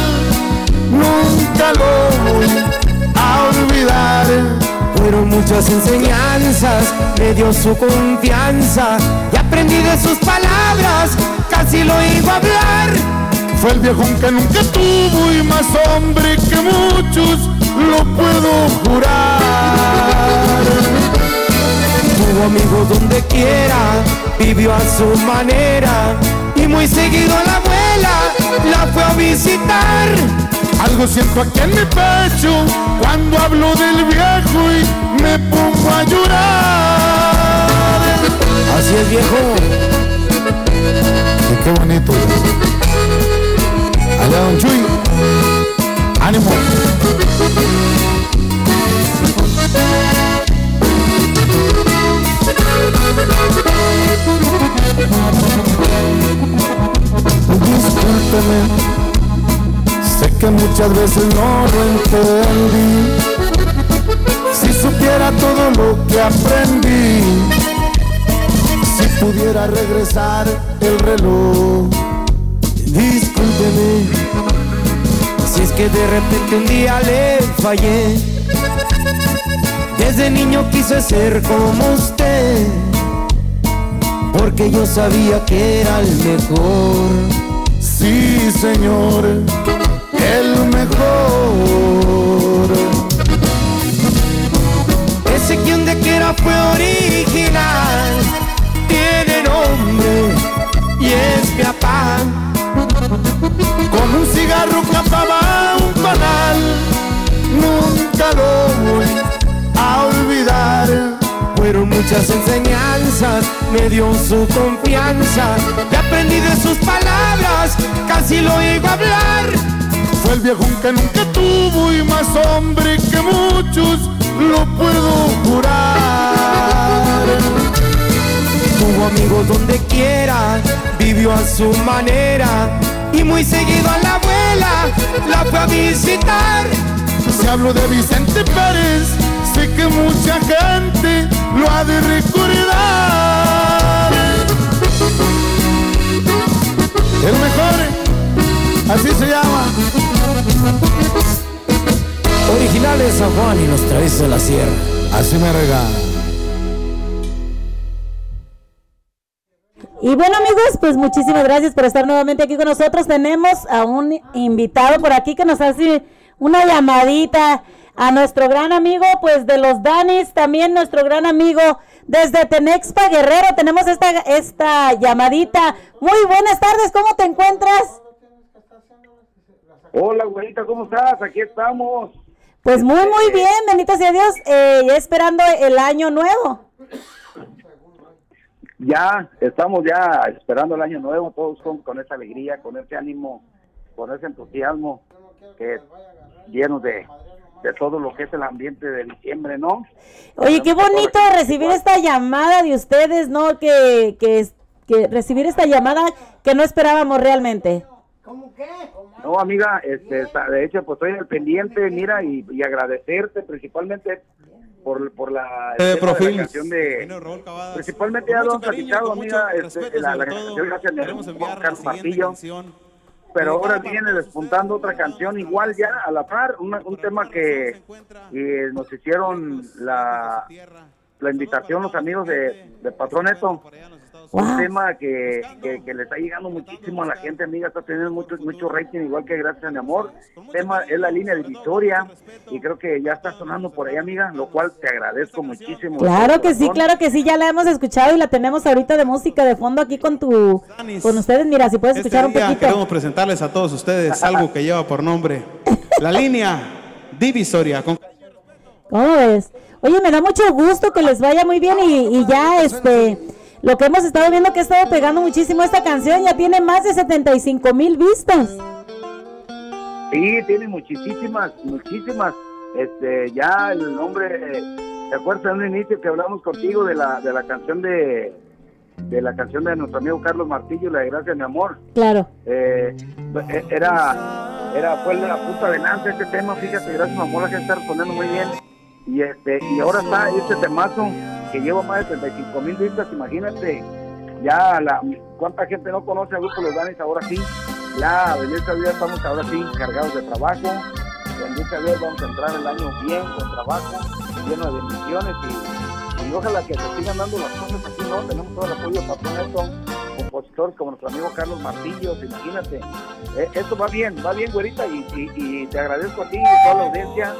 nunca lo voy a olvidar. Fueron muchas enseñanzas, me dio su confianza y aprendí de sus palabras, casi lo oigo hablar. Fue el viejón que nunca tuvo y más hombre que muchos, lo puedo jurar. Tuvo amigos donde quiera, vivió a su manera y muy seguido a la abuela la fue a visitar. Algo siento aquí en mi pecho cuando hablo del viejo y me pongo a llorar. Así es viejo. Sí, qué bonito. Allá don Chuy. Ánimo. Discúlpeme, sé que muchas veces no lo entendí. Si supiera todo lo que aprendí, si pudiera regresar el reloj. Discúlpeme, si es que de repente un día le fallé. Desde niño quise ser como usted, porque yo sabía que era el mejor. Sí, señor, el mejor. Ese que un quiera fue original, tiene nombre y es mi papá. Con un cigarro capaba un panal, nunca lo voy a olvidar. Fueron muchas enseñanzas, me dio su confianza y aprendí de sus palabras, casi lo a hablar. Fue el viejo que nunca tuvo y más hombre que muchos, lo puedo jurar. Tuvo amigos donde quiera, vivió a su manera y muy seguido a la abuela la fue a visitar. Si hablo de Vicente Pérez, sé que mucha gente Originales San Juan y los traviesos de la sierra. Así me regala. Y bueno amigos, pues muchísimas gracias por estar nuevamente aquí con nosotros. Tenemos a un invitado por aquí que nos hace una llamadita a nuestro gran amigo, pues de los Danis, también nuestro gran amigo desde Tenexpa Guerrero. Tenemos esta, esta llamadita. Muy buenas tardes, ¿cómo te encuentras? Hola, güerita, ¿cómo estás? Aquí estamos. Pues muy, muy bien, bendito sea Dios, eh, ya esperando el año nuevo. Ya, estamos ya esperando el año nuevo, todos con, con esa alegría, con ese ánimo, con ese entusiasmo, que llenos de, de todo lo que es el ambiente de diciembre, ¿no? Oye, qué bonito recibir esta llamada de ustedes, ¿no? Que, que, que recibir esta llamada que no esperábamos realmente. No, amiga, este, está- de hecho, pues estoy al pendiente, mira, y, y agradecerte principalmente por, por la, Eh, de la Profil. canción de... Principalmente ya lo han platicado, amiga, este, la, la canción gracias a Juan Carlos Martillo. Pero ahora viene despuntando otra canción igual ya a la par, una- un tema que, que nos hicieron la, la invitación los amigos de, de Patroneto. Un tema que, que, que le está llegando muchísimo a la gente, amiga, está teniendo mucho, mucho rating, igual que Gracias a mi amor. El tema es la línea de Victoria y creo que ya está sonando por ahí, amiga, lo cual te agradezco muchísimo. Claro que sí, claro que sí, ya la hemos escuchado y la tenemos ahorita de música de fondo aquí con tu, con ustedes. Mira, si puedes Este escuchar un poquito. queremos presentarles a todos ustedes algo que lleva por nombre la línea divisoria. Con... ¿Cómo ves? Oye, me da mucho gusto que les vaya muy bien y, y ya este, lo que hemos estado viendo que ha estado pegando muchísimo esta canción, ya tiene más de 75 mil vistas. Sí, tiene muchísimas, muchísimas. Este, ya el nombre, ¿te acuerdas en un inicio que hablamos contigo de la, de la canción de, de la canción de nuestro amigo Carlos Martillo, la de Gracias mi amor? Claro. Eh, e- era, era, fue la punta de lanza este tema, fíjate, Gracias mi amor, la gente está respondiendo muy bien. Y este, y ahora está este temazo que lleva más de 35 mil vistas, imagínate, ya la, cuánta gente no conoce al grupo Los Danis ahora sí, ya bendita Dios estamos ahora sí cargados de trabajo, bendita Dios vamos a entrar el año bien con trabajo lleno de bendiciones y, ojalá que se sigan dando las cosas así, ¿no? Tenemos todo el apoyo para esto, compositores como nuestro amigo Carlos Martillos, imagínate. Eh, esto va bien, va bien, güerita, y, y, te agradezco a ti y a toda la audiencia.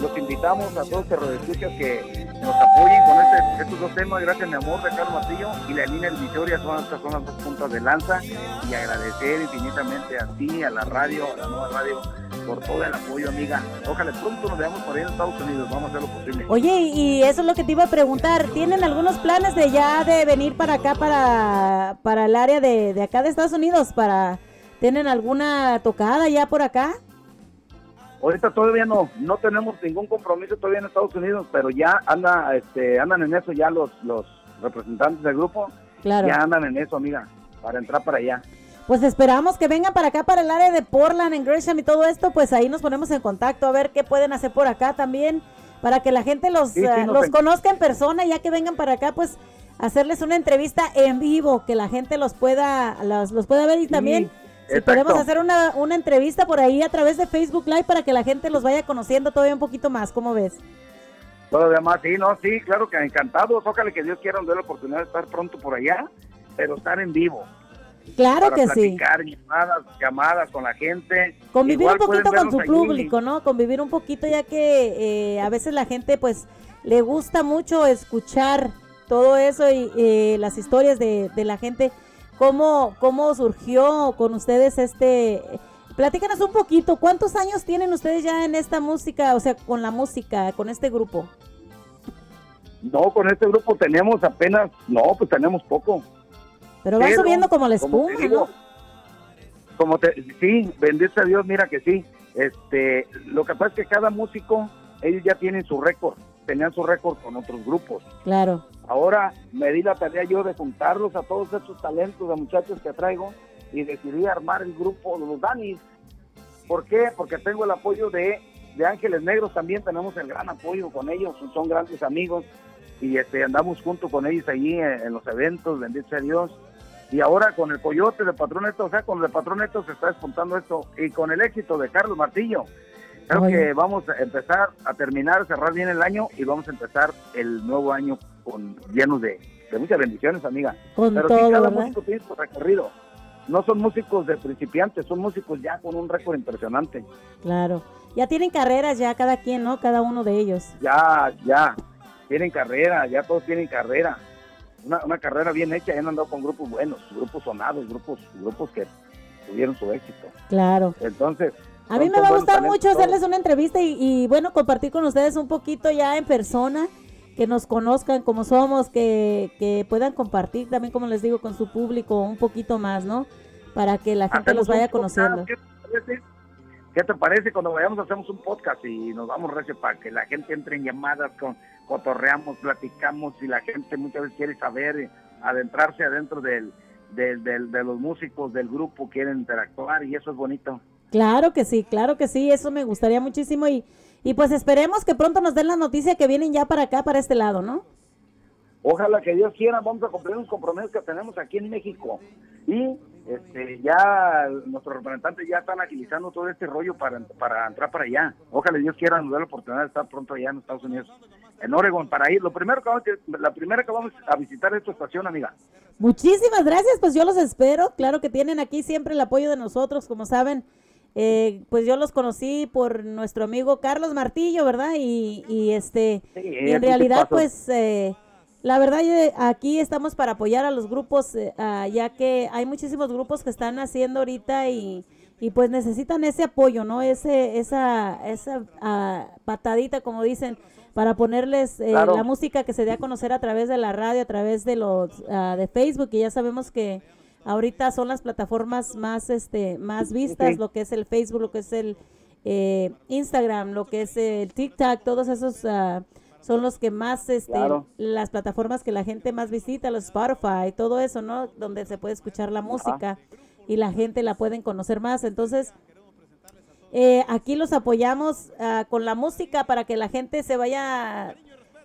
Los invitamos a todos los que nos apoyen con este, estos dos temas. Gracias, mi amor, de Carlos Martillo y la línea de Victoria son, estas son las dos puntas de lanza. Y agradecer infinitamente a ti, a la radio, a la nueva radio por todo el apoyo, amiga. Ojalá pronto nos veamos por ahí en Estados Unidos. Vamos a hacer lo posible. Oye, y eso es lo que te iba a preguntar. ¿Tienen algunos planes de ya de venir para acá, para, para el área de, de acá de Estados Unidos? para ¿Tienen alguna tocada ya por acá? Ahorita todavía no, no tenemos ningún compromiso todavía en Estados Unidos, pero ya anda, este, andan en eso ya los, los representantes del grupo. Claro. Ya andan en eso, amiga, para entrar para allá. Pues esperamos que vengan para acá, para el área de Portland, en Gresham y todo esto, pues ahí nos ponemos en contacto a ver qué pueden hacer por acá también, para que la gente los, eh, los conozca en persona, ya que vengan para acá, pues hacerles una entrevista en vivo, que la gente los pueda, los, los pueda ver y también si podemos hacer una, una entrevista por ahí a través de Facebook Live para que la gente los vaya conociendo todavía un poquito más, ¿cómo ves? Todavía más, sí, no, sí, claro que encantados, ojalá que Dios quiera nos dé la oportunidad de estar pronto por allá, pero estar en vivo. Claro que sí. Llamadas, llamadas con la gente. Convivir un poquito con su público, ¿no? Convivir un poquito ya que eh, a veces la gente pues le gusta mucho escuchar todo eso y eh, las historias de, de, la gente. ¿Cómo, ¿Cómo surgió con ustedes este... Platícanos un poquito, ¿cuántos años tienen ustedes ya en esta música, o sea, con la música, con este grupo? No, con este grupo tenemos apenas, no, pues tenemos poco. Pero va subiendo como la espuma, ¿no? Como te, sí, bendito a Dios, mira que sí. Este, lo que pasa es que cada músico, ellos ya tienen su récord, tenían su récord con otros grupos. Claro. Ahora me di la tarea yo de juntarlos a todos estos talentos de muchachos que traigo y decidí armar el grupo de los Danis. ¿Por qué? Porque tengo el apoyo de, de Ángeles Negros, también tenemos el gran apoyo con ellos, son grandes amigos y este, andamos junto con ellos allí en, los eventos, bendito sea Dios. Y ahora con el Coyote de Patroneto, o sea, con el Patroneto se está despuntando esto y con el éxito de Carlos Martillo. Creo que vamos a empezar a terminar, cerrar bien el año y vamos a empezar el nuevo año con llenos de, muchas bendiciones, amiga. Pero sí, cada músico tiene su recorrido. No son músicos de principiantes, son músicos ya con un récord impresionante. Claro. Ya tienen carreras ya cada quien, ¿no? Cada uno de ellos. Ya, ya. Tienen carrera, ya todos tienen carrera una, carrera bien hecha y han andado con grupos buenos, grupos sonados, grupos, grupos que tuvieron su éxito. Claro. Entonces, a mí me va a gustar mucho hacerles una entrevista y, bueno, compartir con ustedes un poquito ya en persona, que nos conozcan como somos, que, que puedan compartir también, como les digo, con su público un poquito más, ¿no? Para que la gente los vaya conociendo. ¿Qué te, parece? cuando vayamos hacemos un podcast y nos vamos recio para que la gente entre en llamadas con cotorreamos, platicamos y la gente muchas veces quiere saber, adentrarse adentro del, del, de los músicos del grupo, quieren interactuar y eso es bonito. Claro que sí, claro que sí, eso me gustaría muchísimo y, y pues esperemos que pronto nos den la noticia que vienen ya para acá, para este lado, ¿no? Ojalá que Dios quiera, vamos a cumplir un compromiso que tenemos aquí en México. Y este, ya nuestros representantes ya están agilizando todo este rollo para, para entrar para allá. Ojalá Dios quiera nos dé la oportunidad de estar pronto allá en Estados Unidos, en Oregon, para ir. Lo primero que vamos, la primera que vamos a visitar es tu estación, amiga. Muchísimas gracias, pues yo los espero. Claro que tienen aquí siempre el apoyo de nosotros, como saben. Eh, pues yo los conocí por nuestro amigo Carlos Martillo, ¿verdad? Y, y este, y en realidad, pues... Eh, la verdad, aquí estamos para apoyar a los grupos, eh, ya que hay muchísimos grupos que están haciendo ahorita y, y pues necesitan ese apoyo, ¿no? Ese, esa, esa ah, patadita, como dicen, para ponerles eh, la música que se dé a conocer a través de la radio, a través de los ah, de Facebook, y ya sabemos que ahorita son las plataformas más, este, más vistas, lo que es el Facebook, lo que es el eh, Instagram, lo que es el TikTok, todos esos uh, son los que más, este, las plataformas que la gente más visita, los Spotify, todo eso, ¿no? Donde se puede escuchar la música y la gente la pueden conocer más. Entonces, eh, aquí los apoyamos ah, con la música para que la gente se vaya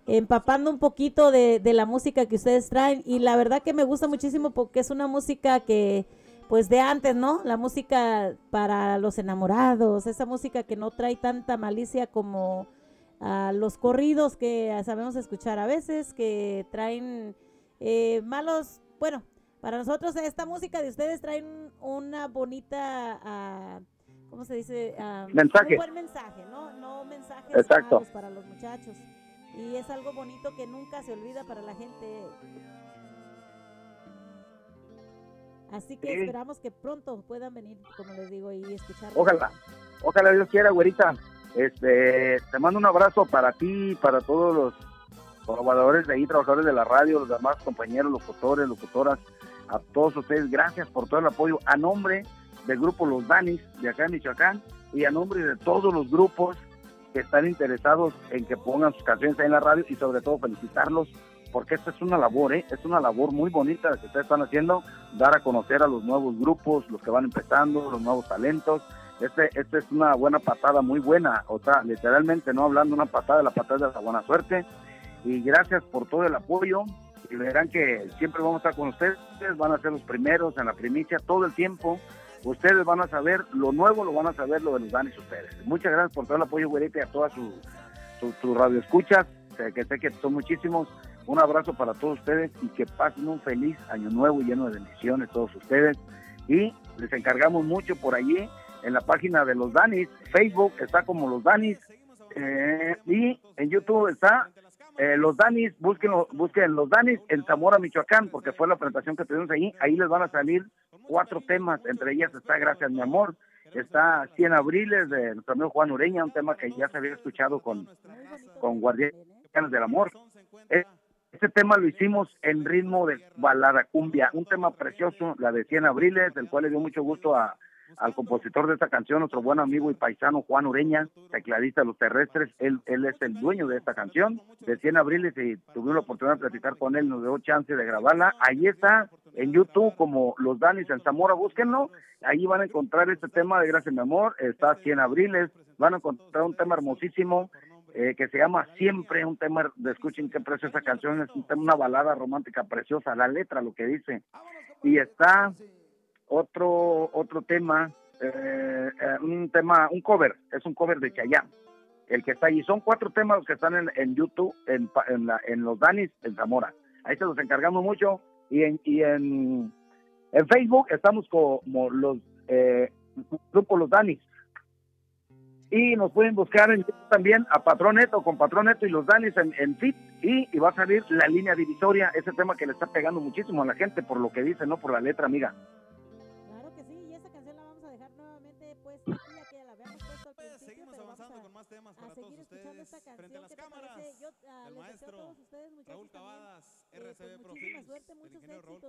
empapando un poquito de, de, la música que ustedes traen. Y la verdad que me gusta muchísimo porque es una música que, pues de antes, ¿no? La música para los enamorados, esa música que no trae tanta malicia como los corridos que sabemos escuchar a veces, que traen eh, malos, bueno, para nosotros esta música de ustedes trae una bonita, uh, ¿cómo se dice? Uh, mensaje. Un buen mensaje, ¿no? No mensajes Exacto. para los muchachos. Y es algo bonito que nunca se olvida para la gente. Así que esperamos que pronto puedan venir, como les digo, y escuchar. Ojalá, ojalá Dios quiera, güerita. Este, te mando un abrazo para ti, para todos los colaboradores de ahí, trabajadores de la radio, los demás compañeros, locutores, locutoras, a todos ustedes, gracias por todo el apoyo a nombre del grupo Los Danis de acá en Michoacán y a nombre de todos los grupos que están interesados en que pongan sus canciones ahí en la radio y sobre todo felicitarlos porque esta es una labor, ¿eh? es una labor muy bonita que ustedes están haciendo, dar a conocer a los nuevos grupos, los que van empezando, los nuevos talentos. Este, este es una buena patada, muy buena, o sea, literalmente no hablando una patada, la patada de la buena suerte. Y gracias por todo el apoyo, y verán que siempre vamos a estar con ustedes, van a ser los primeros en la primicia todo el tiempo. Ustedes van a saber lo nuevo, lo van a saber lo de los danes ustedes. Muchas gracias por todo el apoyo, güerita, y a todas sus su, su radio escuchas, que sé que son muchísimos. Un abrazo para todos ustedes y que pasen un feliz año nuevo lleno de bendiciones todos ustedes. Y les encargamos mucho por allí en la página de los Danis. Facebook está como los Danis. Eh, y en YouTube está eh, los Danis, busquen, busquen los Danis en Zamora, Michoacán, porque fue la presentación que tuvimos ahí. Ahí les van a salir cuatro temas, entre ellas está Gracias, mi amor, está 100 Abriles de nuestro amigo Juan Ureña, un tema que ya se había escuchado con, con Guardianes del Amor. Este tema lo hicimos en ritmo de balada cumbia, un tema precioso, la de 100 Abriles, el cual le dio mucho gusto a, al compositor de esta canción, nuestro buen amigo y paisano Juan Ureña, tecladista de Los Terrestres, él, él es el dueño de esta canción, de 100 abriles y tuvimos la oportunidad de platicar con él, nos dio chance de grabarla, ahí está en YouTube como Los Danis en Zamora, búsquenlo, ahí van a encontrar este tema de Gracias mi amor, está 100 abriles, van a encontrar un tema hermosísimo eh, que se llama Siempre, un tema de escuchen qué preciosa canción, es un tema, una balada romántica preciosa, la letra, lo que dice, y está otro otro tema, eh, eh, un tema, un cover, es un cover de Chayanne, el que está ahí. Son cuatro temas que están en, en YouTube, en, en, la, en, los Danis, en Zamora. Ahí se los encargamos mucho. Y en, y en, en Facebook estamos como los eh, grupo Los Danis. Y nos pueden buscar en también a Patroneto, con Patroneto y los Danis en, en Fit. Y, y va a salir la línea divisoria, ese tema que le está pegando muchísimo a la gente por lo que dice, no por la letra, amiga. Frente a las cámaras, yo, uh, el maestro Raúl Cavadas, eh, RCB pues, Profil, suerte, el ingeniero Raúl.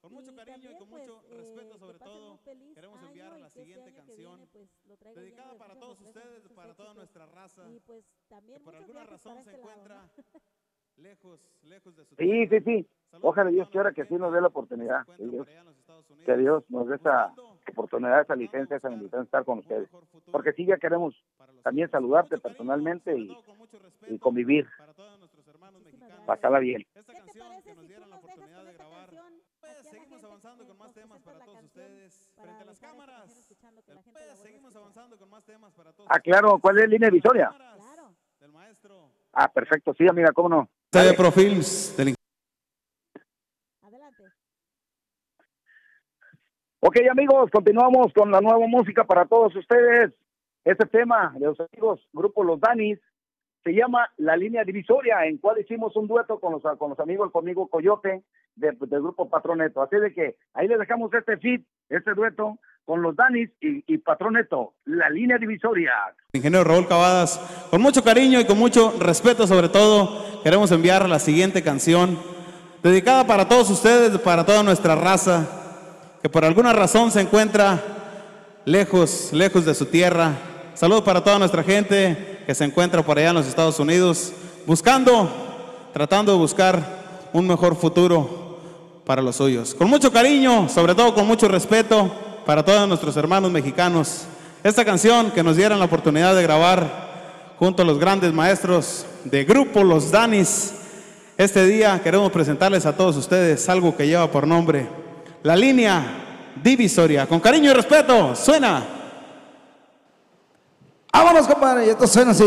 Con mucho cariño y con pues, mucho eh, respeto sobre todo, queremos enviar la este siguiente canción viene, pues, dedicada para todos ustedes, para toda nuestra raza, y pues, también por alguna razón se este encuentra lado, ¿no? lejos, lejos de su Sí, sí, sí. Ojalá Dios quiera que sí nos dé la oportunidad. Que Dios, que Dios nos dé esa oportunidad, esa licencia, esa bendición de estar con ustedes. Porque sí, ya queremos también saludarte personalmente y, y convivir. Pasarla bien. Esta canción que nos dieron la oportunidad de grabar. Pues seguimos avanzando con más temas para todos ustedes. Frente a las cámaras. seguimos avanzando con más temas para todos. Ah, claro. ¿Cuál es la línea de Victoria? Claro. Del maestro. Ah, perfecto. Sí, amiga, ¿cómo no? Del Adelante. Ok, amigos, continuamos con la nueva música para todos ustedes. Este tema de los amigos, grupo Los Danis, se llama La Línea Divisoria, en cual hicimos un dueto con los, con los amigos, conmigo Coyote, de, del grupo Patroneto. Así de que ahí les dejamos este fit, este dueto, con los Danis y, y Patroneto, La Línea Divisoria. Ingeniero Raúl Cavadas, con mucho cariño y con mucho respeto sobre todo, queremos enviar la siguiente canción, dedicada para todos ustedes, para toda nuestra raza, que por alguna razón se encuentra lejos, lejos de su tierra. Saludos para toda nuestra gente que se encuentra por allá en los Estados Unidos, buscando, tratando de buscar un mejor futuro para los suyos. Con mucho cariño, sobre todo con mucho respeto para todos nuestros hermanos mexicanos. Esta canción que nos dieron la oportunidad de grabar junto a los grandes maestros de grupo Los Danis. Este día queremos presentarles a todos ustedes algo que lleva por nombre La Línea Divisoria. Con cariño y respeto, suena. Vámonos, compadre, y esto suena así.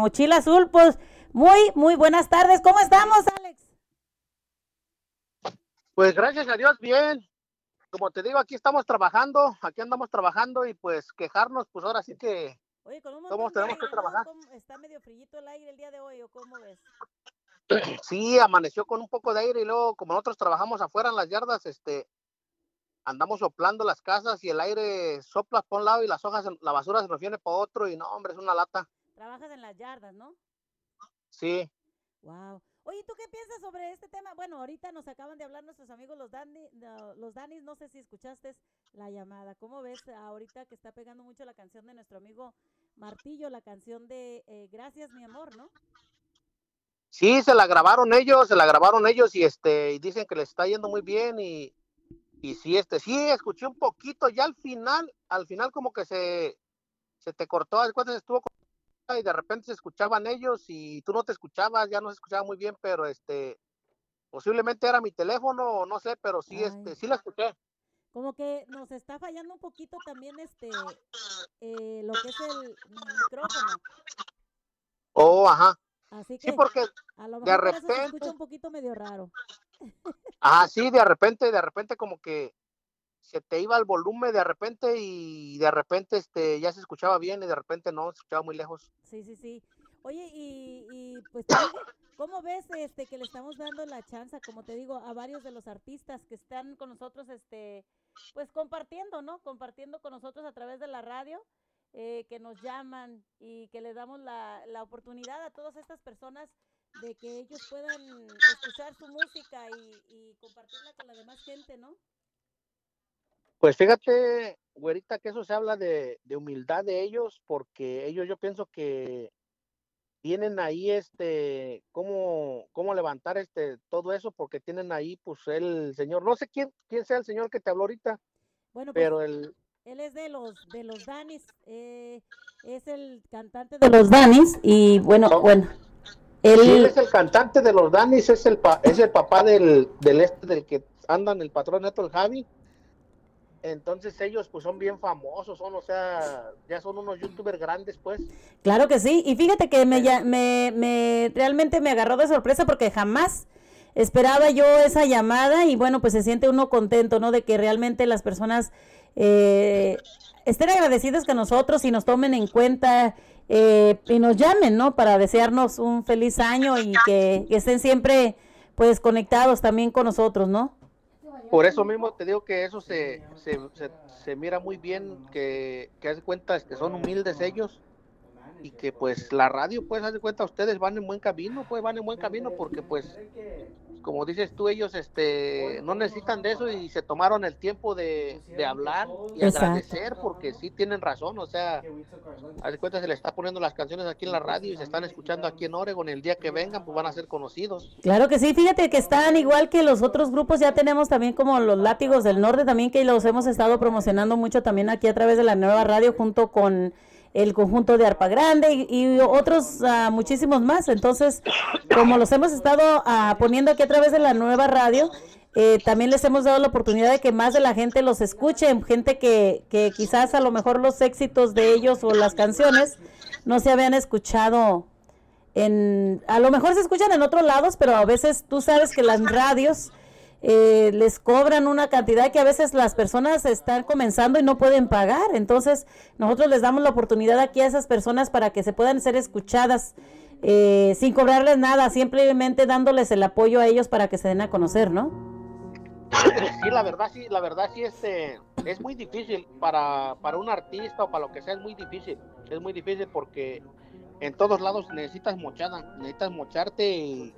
Mochila azul. Pues muy, muy buenas tardes. ¿Cómo estamos, Alex? Pues gracias a Dios, bien. Como te digo, aquí estamos trabajando, aquí andamos trabajando y pues quejarnos, pues ahora sí que Oye, con un ¿Cómo tenemos que trabajar? ¿Está medio frillito el aire el día de hoy o cómo ves? Sí, amaneció con un poco de aire y luego como nosotros trabajamos afuera en las yardas, este, andamos soplando las casas y el aire sopla por un lado y las hojas, la basura se nos viene por otro y no, hombre, es una lata. Trabajas en las yardas, ¿no? Sí. Wow. Oye, ¿tú qué piensas sobre este tema? Bueno, ahorita nos acaban de hablar nuestros amigos los Dani, los Danis, no sé si escuchaste la llamada. ¿Cómo ves ahorita que está pegando mucho la canción de nuestro amigo Martillo, la canción de eh, Gracias, mi amor, ¿no? Sí, se la grabaron ellos, se la grabaron ellos y este y dicen que les está yendo muy bien y y sí, este, sí, escuché un poquito, ya al final, al final como que se, se te cortó, después estuvo y de repente se escuchaban ellos y tú no te escuchabas, ya no se escuchaba muy bien, pero este, posiblemente era mi teléfono, no sé, pero sí, este, sí la escuché. Como que nos está fallando un poquito también este, eh, lo que es el micrófono. Oh, ajá. Así que sí, porque a lo mejor de repente se escucha un poquito medio raro. Ah, sí, de repente, de repente como que se te iba el volumen de repente y de repente este ya se escuchaba bien y de repente no, se escuchaba muy lejos. Sí, sí, sí. Oye, y, y pues, ¿cómo ves este que le estamos dando la chance, como te digo, a varios de los artistas que están con nosotros, este, pues compartiendo, ¿no? Compartiendo con nosotros a través de la radio, eh, que nos llaman y que les damos la, la oportunidad a todas estas personas de que ellos puedan escuchar su música y, compartirla con la demás gente, ¿no? Pues fíjate, güerita, que eso se habla de, humildad de ellos, porque ellos yo pienso que tienen ahí este, cómo, cómo levantar este, todo eso, porque tienen ahí, pues, el señor, no sé quién, quién sea el señor que te habló ahorita, bueno, pues, pero el... Él es de los, de los Danis, eh, es el cantante de los Danis, y bueno, bueno, él... es el cantante de los Danis, es el, es el papá del, del este del que andan el patrón neto, el Javi. Entonces ellos pues son bien famosos, son, o sea, ya son unos youtubers grandes pues. Claro que sí, y fíjate que me, me, me realmente me agarró de sorpresa porque jamás esperaba yo esa llamada y bueno, pues se siente uno contento, ¿no? De que realmente las personas eh, estén agradecidas con nosotros y nos tomen en cuenta eh, y nos llamen, ¿no? Para desearnos un feliz año y que, estén siempre, pues, conectados también con nosotros, ¿no? Por eso mismo te digo que eso se, se, se, mira muy bien, que, que haz cuenta que son humildes ellos y que pues la radio, pues haz de cuenta, ustedes van en buen camino, pues van en buen camino porque pues como dices tú, ellos este, no necesitan de eso y se tomaron el tiempo de, hablar y agradecer porque sí tienen razón, o sea, a cuenta se le está poniendo las canciones aquí en la radio y se están escuchando aquí en Oregon, el día que vengan pues van a ser conocidos. Claro que sí, fíjate que están igual que los otros grupos, ya tenemos también como los Látigos del Norte también que los hemos estado promocionando mucho también aquí a través de la nueva radio junto con el conjunto de Arpa Grande y, otros uh, muchísimos más. Entonces, como los hemos estado uh, poniendo aquí a través de la nueva radio, eh, también les hemos dado la oportunidad de que más de la gente los escuche, gente que, que quizás a lo mejor los éxitos de ellos o las canciones no se habían escuchado en, a lo mejor se escuchan en otros lados, pero a veces tú sabes que las radios eh, les cobran una cantidad que a veces las personas están comenzando y no pueden pagar. Entonces, nosotros les damos la oportunidad aquí a esas personas para que se puedan ser escuchadas eh, sin cobrarles nada, simplemente dándoles el apoyo a ellos para que se den a conocer, ¿no? Sí, la verdad, sí, la verdad, sí, este, es muy difícil para, para un artista o para lo que sea, es muy difícil. Es muy difícil porque en todos lados necesitas mochada, necesitas mocharte y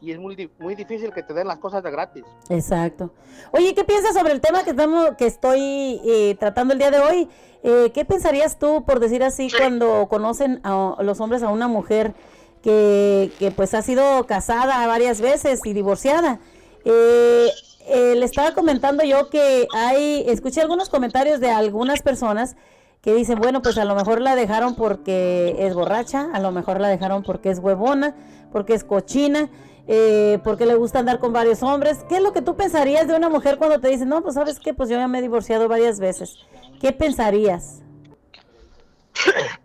y es muy, muy difícil que te den las cosas de gratis. Exacto. Oye, ¿qué piensas sobre el tema que estamos que estoy eh, tratando el día de hoy? Eh, ¿Qué pensarías tú, por decir así, cuando conocen a, los hombres a una mujer que, que, pues ha sido casada varias veces y divorciada? Eh, le estaba comentando yo que hay, escuché algunos comentarios de algunas personas que dicen, bueno, pues a lo mejor la dejaron porque es borracha, a lo mejor la dejaron porque es huevona, porque es cochina, eh, porque le gusta andar con varios hombres. ¿Qué es lo que tú pensarías de una mujer cuando te dice, no, pues sabes qué, pues yo ya me he divorciado varias veces? ¿Qué pensarías?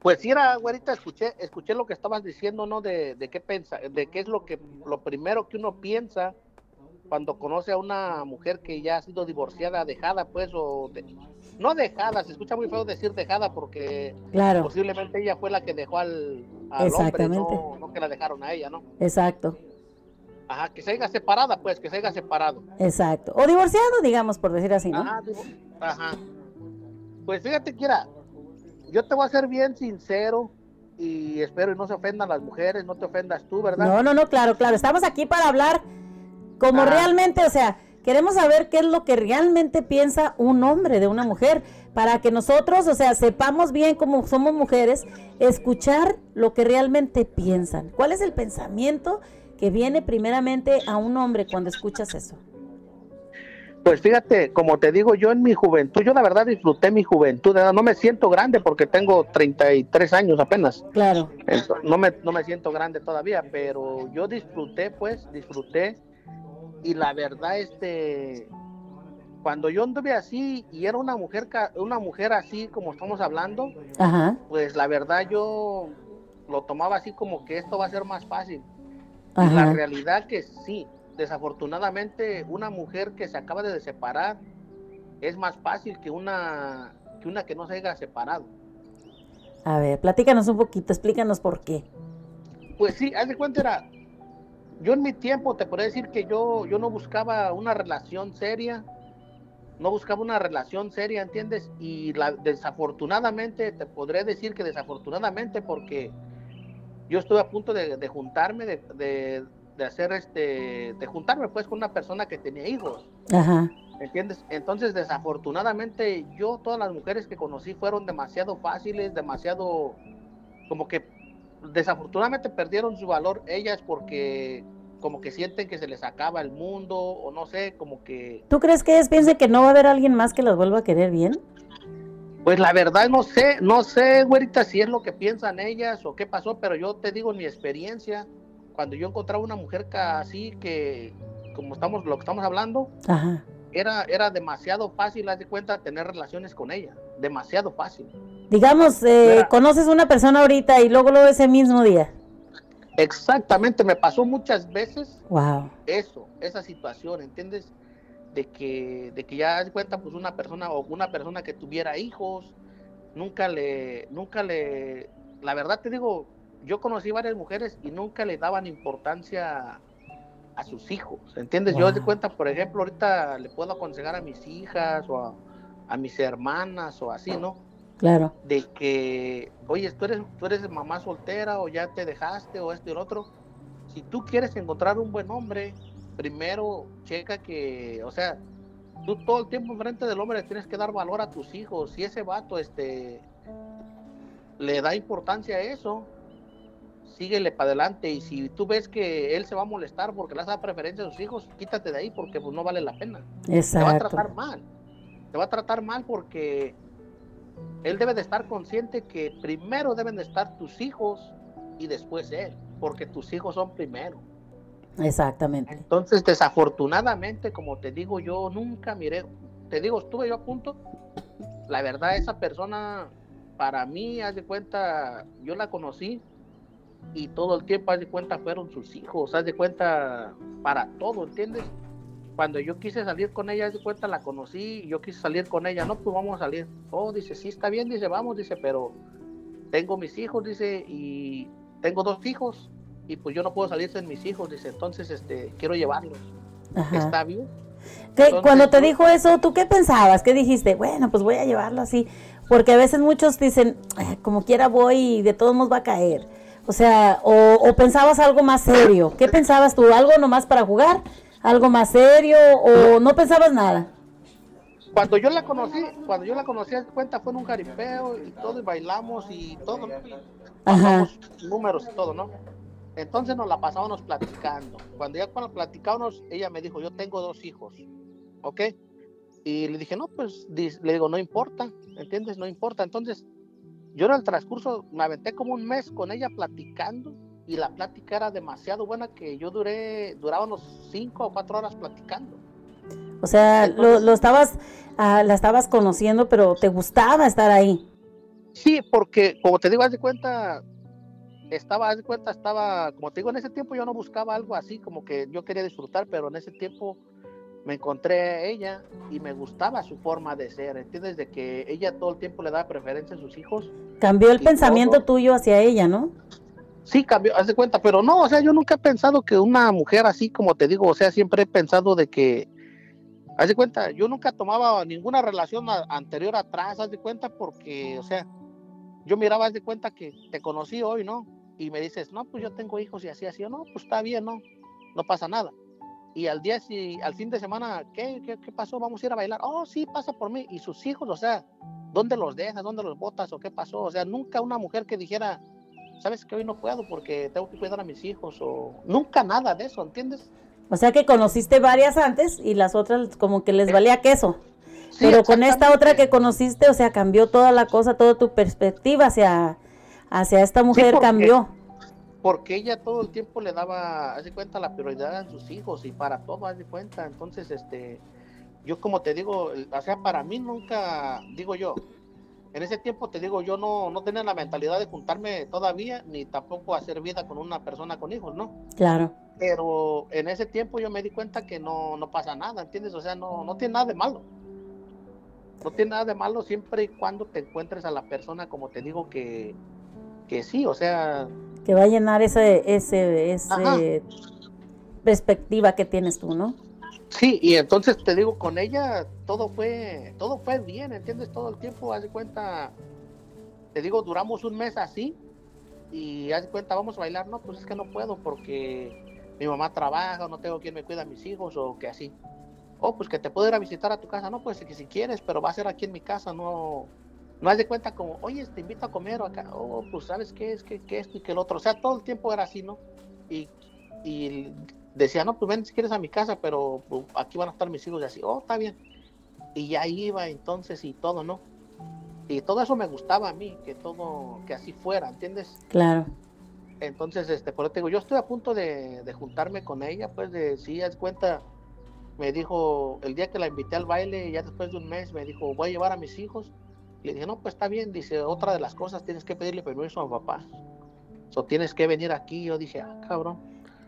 Pues sí, era, güerita, escuché, escuché lo que estabas diciendo, ¿no? De, de qué pensa, de qué es lo que, lo primero que uno piensa cuando conoce a una mujer que ya ha sido divorciada, dejada, pues, o no dejada, se escucha muy feo decir dejada porque posiblemente ella fue la que dejó al, hombre, no, que la dejaron a ella, ¿no? Exacto. Ajá, que se haya separada, pues, que se haya separado. Exacto. O divorciado, digamos, por decir así, ¿no? Ajá. Pues fíjate, Kira, yo te voy a ser bien sincero y espero y no se ofendan las mujeres, no te ofendas tú, ¿verdad? No, no, no, claro, claro. Estamos aquí para hablar como realmente, o sea, queremos saber qué es lo que realmente piensa un hombre de una mujer, para que nosotros, o sea, sepamos bien como somos mujeres, escuchar lo que realmente piensan. ¿Cuál es el pensamiento que viene primeramente a un hombre cuando escuchas eso? Pues fíjate, como te digo, yo en mi juventud, yo la verdad disfruté mi juventud, no me siento grande porque tengo 33 años apenas. Claro. no me, no me siento grande todavía, pero yo disfruté, pues, disfruté y la verdad este cuando yo anduve así y era una mujer una mujer así como estamos hablando pues la verdad yo lo tomaba así como que esto va a ser más fácil. Y la realidad que sí desafortunadamente una mujer que se acaba de separar es más fácil que una que una que no se haya separado. A ver platícanos un poquito explícanos por qué. Pues sí haz de cuenta era yo en mi tiempo te podría decir que yo, yo no buscaba una relación seria, no buscaba una relación seria, ¿entiendes? Y la, desafortunadamente, te podré decir que desafortunadamente porque yo estuve a punto de, juntarme, de, hacer este, de juntarme pues con una persona que tenía hijos. Ajá. ¿Entiendes? Entonces, desafortunadamente, yo, todas las mujeres que conocí fueron demasiado fáciles, demasiado, como que desafortunadamente perdieron su valor ellas porque como que sienten que se les acaba el mundo o no sé, como que... ¿Tú crees que ellas piensen que no va a haber alguien más que las vuelva a querer bien? Pues la verdad no sé, no sé, güerita, si es lo que piensan ellas o qué pasó, pero yo te digo en mi experiencia, cuando yo encontraba una mujer así que, como estamos, lo que estamos hablando, Era, era demasiado fácil, haz de cuenta, tener relaciones con ella, demasiado fácil. Digamos, eh, conoces una persona ahorita y luego lo ese mismo día. Exactamente, me pasó muchas veces wow. eso, esa situación, ¿entiendes? De que, de que ya das cuenta, pues una persona o una persona que tuviera hijos, nunca le, nunca le, la verdad te digo, yo conocí varias mujeres y nunca le daban importancia a sus hijos, ¿entiendes? Yo de cuenta, por ejemplo, ahorita le puedo aconsejar a mis hijas o a, a mis hermanas o así, ¿no? Claro. De que, oye, tú eres, tú eres mamá soltera o ya te dejaste o esto y el otro. Si tú quieres encontrar un buen hombre, primero checa que, o sea, tú todo el tiempo enfrente del hombre tienes que dar valor a tus hijos. Si ese vato, este, le da importancia a eso, síguele para adelante. Y si tú ves que él se va a molestar porque le da preferencia a sus hijos, quítate de ahí porque pues no vale la pena. Exacto. Te va a tratar mal. Te va a tratar mal porque él debe de estar consciente que primero deben de estar tus hijos y después él, porque tus hijos son primero. Exactamente. Entonces, desafortunadamente, como te digo, yo nunca miré, te digo, estuve yo a punto. La verdad, esa persona, para mí, haz de cuenta, yo la conocí y todo el tiempo, haz de cuenta, fueron sus hijos, haz de cuenta, para todo, ¿entiendes? Cuando yo quise salir con ella, haz de cuenta, la conocí, y yo quise salir con ella, no, pues vamos a salir. Oh, dice, sí, está bien, dice, vamos, dice, pero tengo mis hijos, dice, y tengo dos hijos, y pues yo no puedo salir sin mis hijos, dice, entonces, este, quiero llevarlos. Está bien. Cuando te dijo eso, ¿tú qué pensabas? ¿Qué dijiste? Bueno, pues voy a llevarlo así. Porque a veces muchos dicen, como quiera voy y de todos modos va a caer. O sea, o, pensabas algo más serio. ¿Qué pensabas tú? ¿Algo nomás para jugar? ¿Algo más serio? ¿O no pensabas nada? Cuando yo la conocí, cuando yo la conocí, cuenta, fue en un jaripeo y todo, y bailamos y todo. Ajá. números y todo, ¿no? Entonces nos la pasábamos platicando. Cuando ya cuando platicábamos, ella me dijo, yo tengo dos hijos, ¿ok? Y le dije, no, pues, le digo, no importa, ¿entiendes? No importa. Entonces, yo en el transcurso me aventé como un mes con ella platicando y la plática era demasiado buena que yo duré, duraba unos cinco o cuatro horas platicando. O sea, lo, estabas, ah, la estabas conociendo, pero te gustaba estar ahí. Sí, porque como te digo, haz de cuenta, estaba, haz de cuenta, estaba, como te digo, en ese tiempo yo no buscaba algo así, como que yo quería disfrutar, pero en ese tiempo me encontré a ella y me gustaba su forma de ser, ¿entiendes? De que ella todo el tiempo le da preferencia a sus hijos. Cambió el pensamiento tuyo hacia ella, ¿no? Sí, cambió, haz de cuenta, pero no, o sea, yo nunca he pensado que una mujer así, como te digo, o sea, siempre he pensado de que, haz de cuenta, yo nunca tomaba ninguna relación anterior atrás, haz de cuenta, porque, o sea, yo miraba, haz de cuenta que te conocí hoy, ¿no? Y me dices, no, pues yo tengo hijos y así, así, no, pues está bien, ¿no? No pasa nada y al día, si, al fin de semana, ¿qué, ¿qué, qué, pasó? Vamos a ir a bailar. Oh, sí, pasa por mí. Y sus hijos, o sea, ¿dónde los dejas? ¿Dónde los botas? ¿O qué pasó? O sea, nunca una mujer que dijera, sabes que hoy no puedo porque tengo que cuidar a mis hijos. O nunca nada de eso, ¿entiendes? O sea que conociste varias antes y las otras como que les valía queso. Pero con esta otra que conociste, o sea, cambió toda la cosa, toda tu perspectiva hacia, hacia esta mujer cambió porque ella todo el tiempo le daba, haz de cuenta, la prioridad a sus hijos y para todo, haz de cuenta. Entonces, este, yo como te digo, o sea, para mí nunca, digo yo, en ese tiempo te digo, yo no, no tenía la mentalidad de juntarme todavía, ni tampoco hacer vida con una persona con hijos, ¿no? Claro. Pero en ese tiempo yo me di cuenta que no, no pasa nada, ¿entiendes? O sea, no, no tiene nada de malo. No tiene nada de malo siempre y cuando te encuentres a la persona, como te digo, que, que sí, o sea, que va a llenar ese, ese, ese perspectiva que tienes tú, ¿no? Sí, y entonces te digo, con ella todo fue, todo fue bien, ¿entiendes? Todo el tiempo, haz de cuenta, te digo, duramos un mes así, y haz de cuenta, vamos a bailar, no, pues es que no puedo porque mi mamá trabaja, no tengo quien me cuida a mis hijos, o que así. Oh, pues que te puedo ir a visitar a tu casa, no, pues que si quieres, pero va a ser aquí en mi casa, no, no has de cuenta como, oye, te invito a comer o acá, oh, pues sabes qué es, que, esto y que el otro. O sea, todo el tiempo era así, ¿no? Y, y decía, no, pues ven si quieres a mi casa, pero pues, aquí van a estar mis hijos y así, oh, está bien. Y ya iba entonces y todo, ¿no? Y todo eso me gustaba a mí, que todo, que así fuera, ¿entiendes? Claro. Entonces, este, por eso te digo, yo estoy a punto de, juntarme con ella, pues de, si haz cuenta, me dijo, el día que la invité al baile, ya después de un mes, me dijo, voy a llevar a mis hijos le dije, no, pues está bien, dice, otra de las cosas, tienes que pedirle permiso a papá. O tienes que venir aquí. Yo dije, ah, cabrón.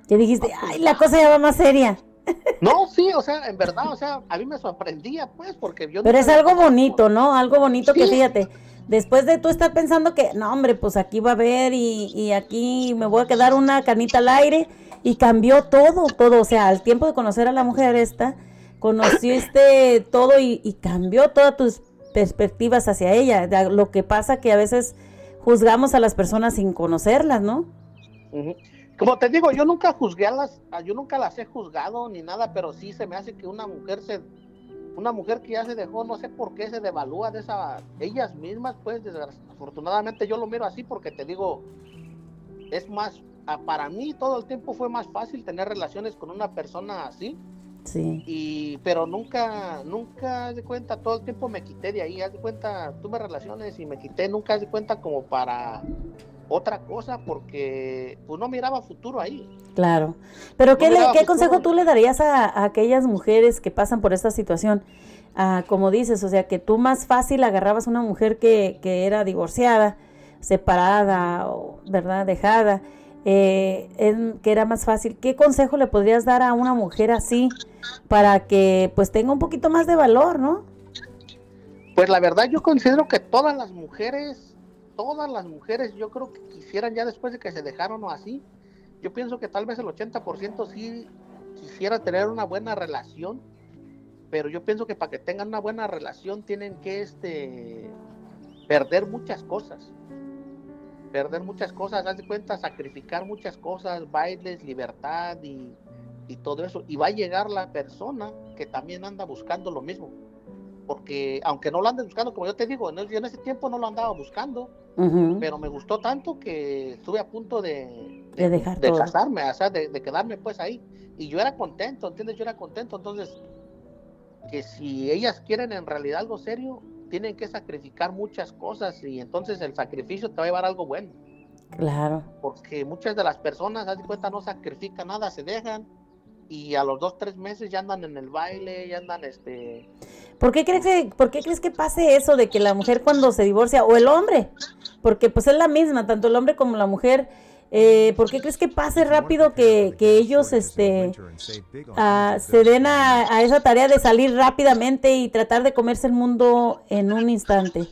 ¿Qué dijiste? Ay, la cosa ya va más seria. No, sí, o sea, en verdad, o sea, a mí me sorprendía, pues, porque yo... Pero es algo bonito, ¿no? Algo bonito que fíjate, después de tú estar pensando que, no, hombre, pues aquí va a haber y, y aquí me voy a quedar una canita al aire y cambió todo, todo, o sea, al tiempo de conocer a la mujer esta, conociste todo y, y cambió todas tus perspectivas hacia ella. Lo que pasa que a veces juzgamos a las personas sin conocerlas, ¿no? Como te digo, yo nunca juzgué a las, yo nunca las he juzgado ni nada, pero sí se me hace que una mujer se, una mujer que ya se dejó, no sé por qué se devalúa de esa, ellas mismas, pues desafortunadamente yo lo miro así porque te digo, es más, para mí todo el tiempo fue más fácil tener relaciones con una persona así Sí. Y, pero nunca, nunca, haz de cuenta, todo el tiempo me quité de ahí, haz de cuenta, tuve relaciones y me quité, nunca haz de cuenta como para otra cosa, porque pues no miraba futuro ahí. Claro. Pero ¿qué, ¿qué consejo tú le darías a, aquellas mujeres que pasan por esta situación? Ah, como dices, o sea, que tú más fácil agarrabas una mujer que, que era divorciada, separada, o, ¿verdad? Dejada eh, que era más fácil. ¿Qué consejo le podrías dar a una mujer así para que pues tenga un poquito más de valor, no? Pues la verdad yo considero que todas las mujeres, todas las mujeres yo creo que quisieran ya después de que se dejaron o así, yo pienso que tal vez el 80% sí quisiera tener una buena relación, pero yo pienso que para que tengan una buena relación tienen que este perder muchas cosas perder muchas cosas, haz de cuenta, sacrificar muchas cosas, bailes, libertad y, todo eso. Y va a llegar la persona que también anda buscando lo mismo. Porque aunque no lo andes buscando, como yo te digo, yo en ese tiempo no lo andaba buscando, pero me gustó tanto que estuve a punto de, de, casarme, o sea, de, de quedarme pues ahí. Y yo era contento, ¿entiendes? Yo era contento. Entonces, que si ellas quieren en realidad algo serio, tienen que sacrificar muchas cosas y entonces el sacrificio te va a llevar algo bueno. Claro. Porque muchas de las personas, haz de cuenta, no sacrifican nada, se dejan y a los dos, tres meses ya andan en el baile, ya andan este... ¿Por qué crees que, por qué crees que pase eso de que la mujer cuando se divorcia, o el hombre, porque pues es la misma, tanto el hombre como la mujer, eh, ¿Por qué crees que pase rápido que, ellos este, ah, se den a, esa tarea de salir rápidamente y tratar de comerse el mundo en un instante?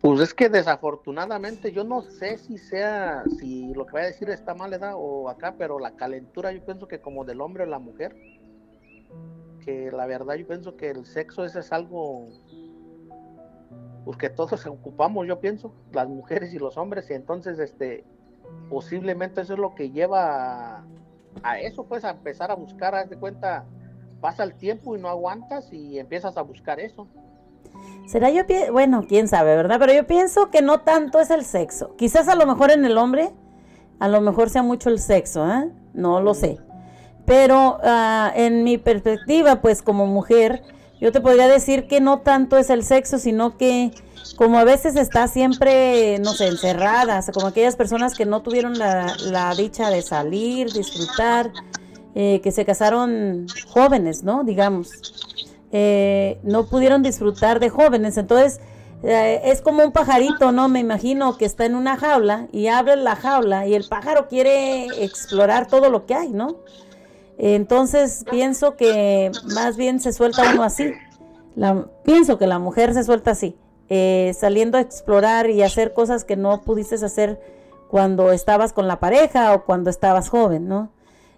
Pues es que desafortunadamente yo no sé si sea, si lo que voy a decir está mal edad o acá, pero la calentura yo pienso que como del hombre o la mujer, que la verdad yo pienso que el sexo ese es algo pues que todos ocupamos, yo pienso, las mujeres y los hombres, y entonces este posiblemente eso es lo que lleva a, eso, pues a empezar a buscar, haz de cuenta, pasa el tiempo y no aguantas y empiezas a buscar eso. Será yo, bueno, quién sabe, ¿verdad? Pero yo pienso que no tanto es el sexo. Quizás a lo mejor en el hombre, a lo mejor sea mucho el sexo, ¿eh? No lo sé. Pero ah, en mi perspectiva, pues como mujer, yo te podría decir que no tanto es el sexo, sino que como a veces está siempre, no sé, encerradas, como aquellas personas que no tuvieron la, dicha de salir, disfrutar, eh, que se casaron jóvenes, ¿no? Digamos, eh, no pudieron disfrutar de jóvenes, entonces eh, es como un pajarito, ¿no? Me imagino que está en una jaula y abre la jaula y el pájaro quiere explorar todo lo que hay, ¿no? Entonces pienso que más bien se suelta uno así. La, pienso que la mujer se suelta así. Eh, saliendo a explorar y hacer cosas que no pudiste hacer cuando estabas con la pareja o cuando estabas joven, ¿no?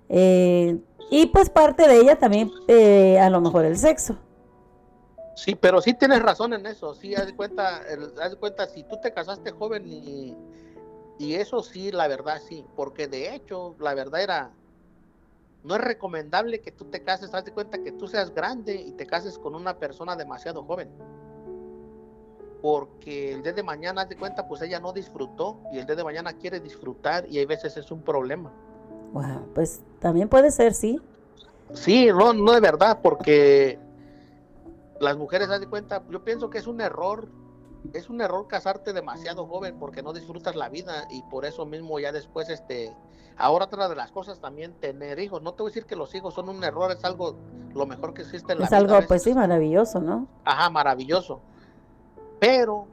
Eh, y pues parte de ella también, eh, a lo mejor el sexo. Sí, pero sí tienes razón en eso. Sí, haz cuenta, haz cuenta, si tú te casaste joven y, y eso sí, la verdad sí, porque de hecho, la verdad era, no es recomendable que tú te cases, haz de cuenta que tú seas grande y te cases con una persona demasiado joven porque el día de mañana, haz de cuenta, pues ella no disfrutó y el día de mañana quiere disfrutar y hay veces es un problema. Wow, pues también puede ser, sí. Sí, no, no de verdad, porque las mujeres, haz de cuenta, yo pienso que es un error, es un error casarte demasiado joven porque no disfrutas la vida y por eso mismo ya después, este, ahora otra de las cosas también tener hijos. No te voy a decir que los hijos son un error, es algo lo mejor que existe en la vida. Es algo, pues sí, maravilloso, ¿no? Ajá, maravilloso pero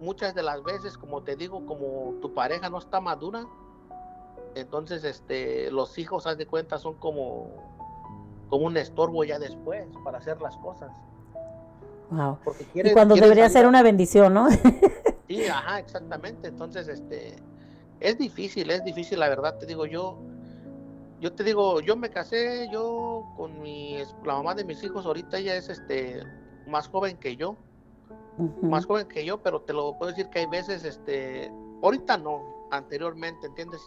muchas de las veces, como te digo, como tu pareja no está madura, entonces este, los hijos, haz de cuenta, son como, como un estorbo ya después para hacer las cosas. Wow. y cuando debería ser una bendición, ¿no? sí, ajá, exactamente. Entonces, este, es difícil, es difícil, la verdad, te digo yo. Yo te digo, yo me casé, yo con mi, la mamá de mis hijos, ahorita ella es este, más joven que yo más joven que yo, pero te lo puedo decir que hay veces, este, ahorita no, anteriormente, ¿entiendes?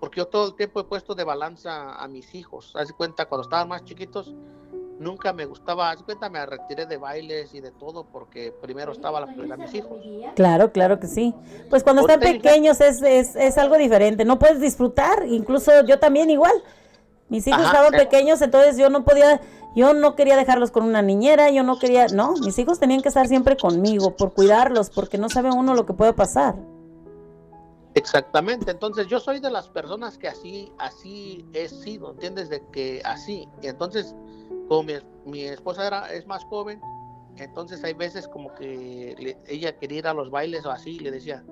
Porque yo todo el tiempo he puesto de balanza a mis hijos. Haz cuenta, cuando estaban más chiquitos, nunca me gustaba, haz cuenta, me retiré de bailes y de todo porque primero estaba la prioridad de mis hijos. Claro, claro que sí. Pues cuando están pequeños es, es, es, algo diferente, no puedes disfrutar, incluso yo también igual. Mis hijos estaban pequeños, entonces yo no podía, yo no quería dejarlos con una niñera, yo no quería, no, mis hijos tenían que estar siempre conmigo por cuidarlos, porque no sabe uno lo que puede pasar. Exactamente, entonces yo soy de las personas que así, así he sido, ¿entiendes? De que así, y entonces como mi, esposa era, es más joven, entonces hay veces como que ella quería ir a los bailes o así, le decía,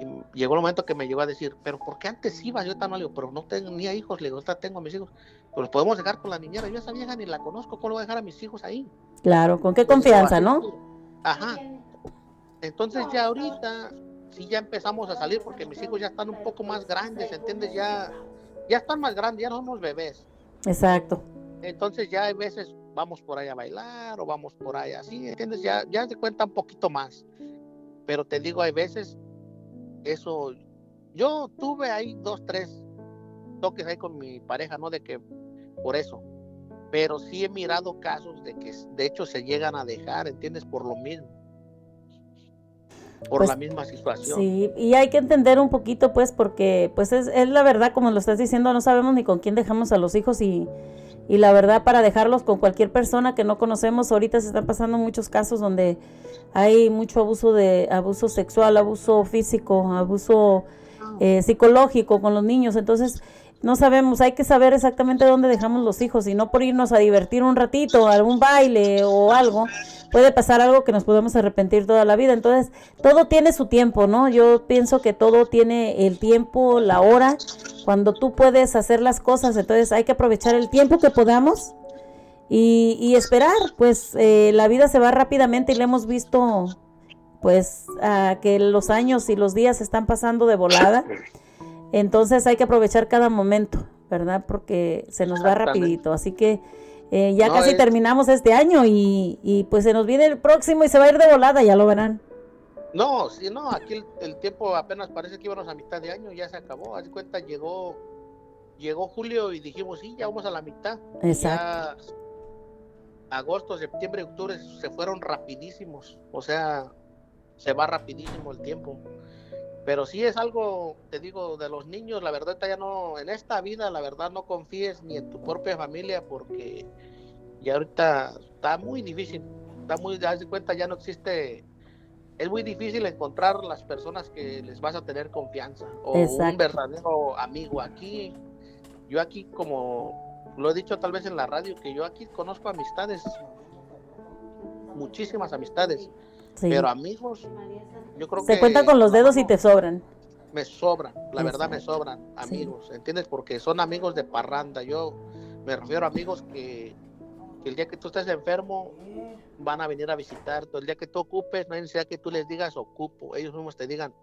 y llegó el momento que me llegó a decir, pero ¿por qué antes iba? Yo tan mal, pero no tenía hijos, le digo, tengo a mis hijos, los podemos dejar con la niñera, yo esa vieja ni la conozco, ¿cómo voy a dejar a mis hijos ahí? Claro, ¿con qué confianza, no? Ajá. Entonces ya ahorita, sí ya empezamos a salir porque mis hijos ya están un poco más grandes, ¿entiendes? Ya, ya están más grandes, ya no somos bebés. Exacto. Entonces ya hay veces vamos por ahí a bailar o vamos por ahí así, ¿entiendes? Ya, ya se cuenta un poquito más. Pero te digo, hay veces eso, yo tuve ahí dos, tres toques ahí con mi pareja, ¿no? De que por eso. Pero sí he mirado casos de que de hecho se llegan a dejar, ¿entiendes? Por lo mismo. Por pues la misma situación. Sí, y hay que entender un poquito, pues, porque, pues, es, es la verdad, como lo estás diciendo, no sabemos ni con quién dejamos a los hijos y, y la verdad para dejarlos con cualquier persona que no conocemos ahorita se están pasando muchos casos donde hay mucho abuso de abuso sexual abuso físico abuso eh, psicológico con los niños entonces no sabemos hay que saber exactamente dónde dejamos los hijos y no por irnos a divertir un ratito a algún baile o algo puede pasar algo que nos podemos arrepentir toda la vida. Entonces, todo tiene su tiempo, ¿no? Yo pienso que todo tiene el tiempo, la hora, cuando tú puedes hacer las cosas, entonces hay que aprovechar el tiempo que podamos y, esperar, pues eh, la vida se va rápidamente y le hemos visto, pues, que los años y los días están pasando de volada. Entonces hay que aprovechar cada momento, ¿verdad? Porque se nos va rapidito. Así que eh, ya casi terminamos este año y, pues se nos viene el próximo y se va a ir de volada, ya lo verán. No, sí, no, aquí el, tiempo apenas parece que íbamos a mitad de año, ya se acabó, haz cuenta, llegó, llegó julio y dijimos, sí, ya vamos a la mitad. Exacto. agosto, septiembre, octubre se fueron rapidísimos, o sea, se va rapidísimo el tiempo. Pero sí es algo, te digo, de los niños, la verdad ya no, en esta vida, la verdad no confíes ni en tu propia familia porque ya ahorita está muy difícil, está muy, das de cuenta, ya no existe, es muy difícil encontrar las personas que les vas a tener confianza o un verdadero amigo. Aquí, yo aquí como lo he dicho tal vez en la radio, que yo aquí conozco amistades, muchísimas amistades, pero amigos yo creo Se cuentan con los dedos y te sobran. Me sobran, la verdad me sobran amigos, ¿entiendes? Porque son amigos de parranda. Yo me refiero a amigos que, el día que tú estés enfermo van a venir a visitarte. El día que tú ocupes, no hay necesidad que tú les digas ocupo. Ellos mismos te digan,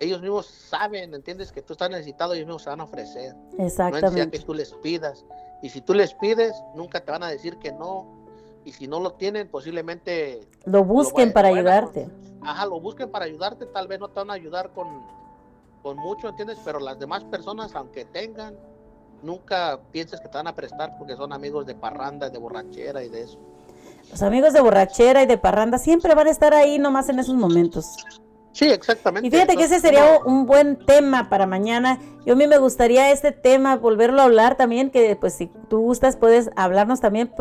ellos mismos saben, ¿entiendes? Que tú estás necesitado, ellos mismos se van a ofrecer. Exactamente. No hay necesidad que tú les pidas. Y si tú les pides, nunca te van a decir que no y si no lo tienen, posiblemente... Lo busquen para ayudarte. Ajá, lo busquen para ayudarte, tal vez no te van a ayudar con, con mucho, ¿entiendes? Pero las demás personas, aunque tengan, nunca pienses que te van a prestar porque son amigos de parranda, de borrachera y de eso. Los amigos de borrachera y de parranda siempre van a estar ahí nomás en esos momentos. Sí, exactamente. Y fíjate que ese sería un buen tema para mañana. Yo a mí me gustaría este tema, volverlo a hablar también, que pues si tú gustas puedes hablarnos también.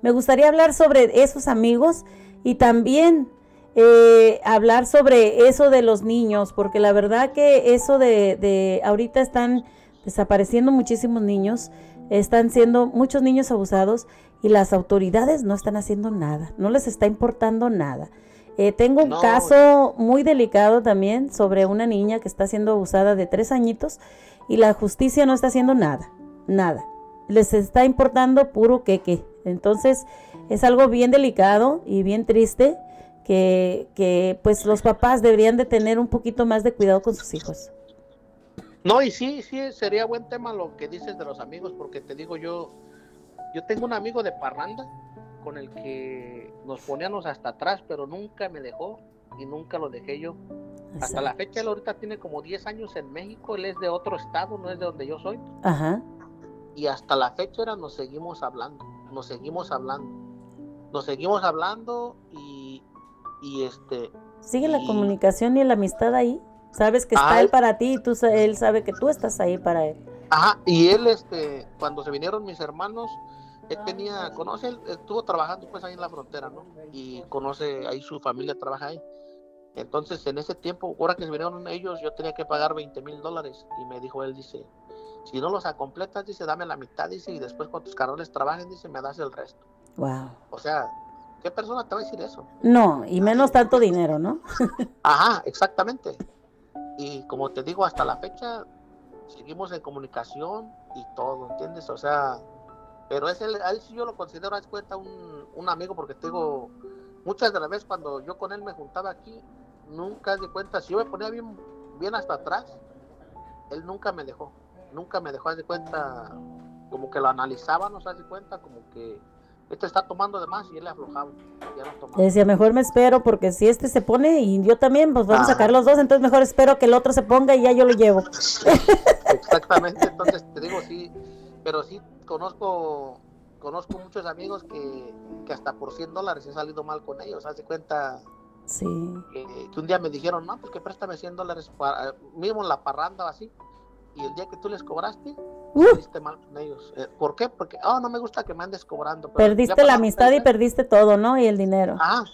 me gustaría hablar sobre esos amigos y también eh, hablar sobre eso de los niños, porque la verdad que eso de, de ahorita están desapareciendo muchísimos niños, están siendo muchos niños abusados y las autoridades no están haciendo nada, no les está importando nada. Eh, tengo un caso muy delicado también sobre una niña que está siendo abusada de tres añitos y la justicia no está haciendo nada, nada. Les está importando puro queque. Entonces es algo bien delicado y bien triste que, que pues los papás deberían de tener un poquito más de cuidado con sus hijos. No, y sí, sí, sería buen tema lo que dices de los amigos, porque te digo yo, yo tengo un amigo de parranda con el que nos poníamos hasta atrás, pero nunca me dejó y nunca lo dejé yo. Hasta la fecha, él ahorita tiene como 10 años en México, él es de otro estado, no es de donde yo soy. Ajá. Y hasta la fecha era, nos seguimos hablando, nos seguimos hablando, nos seguimos hablando y, y este... Sigue la comunicación y la amistad ahí. Sabes que está él para ti y tú, él sabe que tú estás ahí para él. Ajá, y él, este, cuando se vinieron mis hermanos, él tenía, conoce, él estuvo trabajando pues ahí en la frontera, ¿no? Y conoce, ahí su familia trabaja ahí. Entonces, en ese tiempo, ahora que se vinieron ellos, yo tenía que pagar 20 mil dólares. Y me dijo él, dice, si no los completas, dice, dame la mitad, dice, y después cuando tus carrones trabajen, dice, me das el resto. Wow. O sea, ¿qué persona te va a decir eso? No, y menos tanto dinero, ¿no? Ajá, exactamente. Y como te digo, hasta la fecha seguimos en comunicación y todo, ¿entiendes? O sea, pero es el, a él sí yo lo considero, haz cuenta, un, un amigo, porque te digo, muchas de las veces cuando yo con él me juntaba aquí, nunca de cuenta, si yo me ponía bien, bien hasta atrás, él nunca me dejó, nunca me dejó, haz de cuenta, como que lo analizaba, no se hace cuenta, como que este está tomando de más y él le aflojaba. Ya no tomaba. Decía, mejor me espero porque si este se pone y yo también, pues vamos a sacar los dos, entonces mejor espero que el otro se ponga y ya yo lo llevo. Exactamente, entonces te digo, sí, pero sí conozco conozco muchos amigos que, que hasta por 100 dólares he salido mal con ellos, haz de cuenta Sí. que, que un día me dijeron, no, pues que préstame 100 dólares, para, mismo en la parranda o así, y el día que tú les cobraste, saliste mal con ellos. Eh, ¿Por qué? Porque, oh, no me gusta que me andes cobrando. pero Perdiste la amistad y perdiste todo, ¿no? Y el dinero. Ah,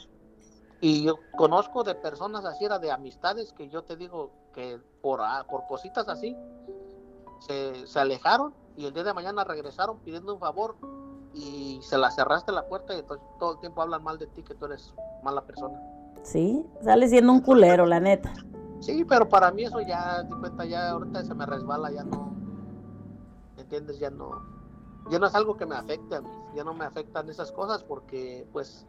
y yo conozco de personas así, era de amistades que yo te digo que por, ah, por cositas así se, se alejaron y el día de mañana regresaron pidiendo un favor y se la cerraste la puerta y entonces todo el tiempo hablan mal de ti, que tú eres mala persona. Sí, sale siendo un culero, la neta. Sí, pero para mí eso ya, de cuenta, ya ahorita se me resbala, ya no, ¿entiendes? Ya no, ya no es algo que me afecte a mí, ya no me afectan esas cosas porque, pues,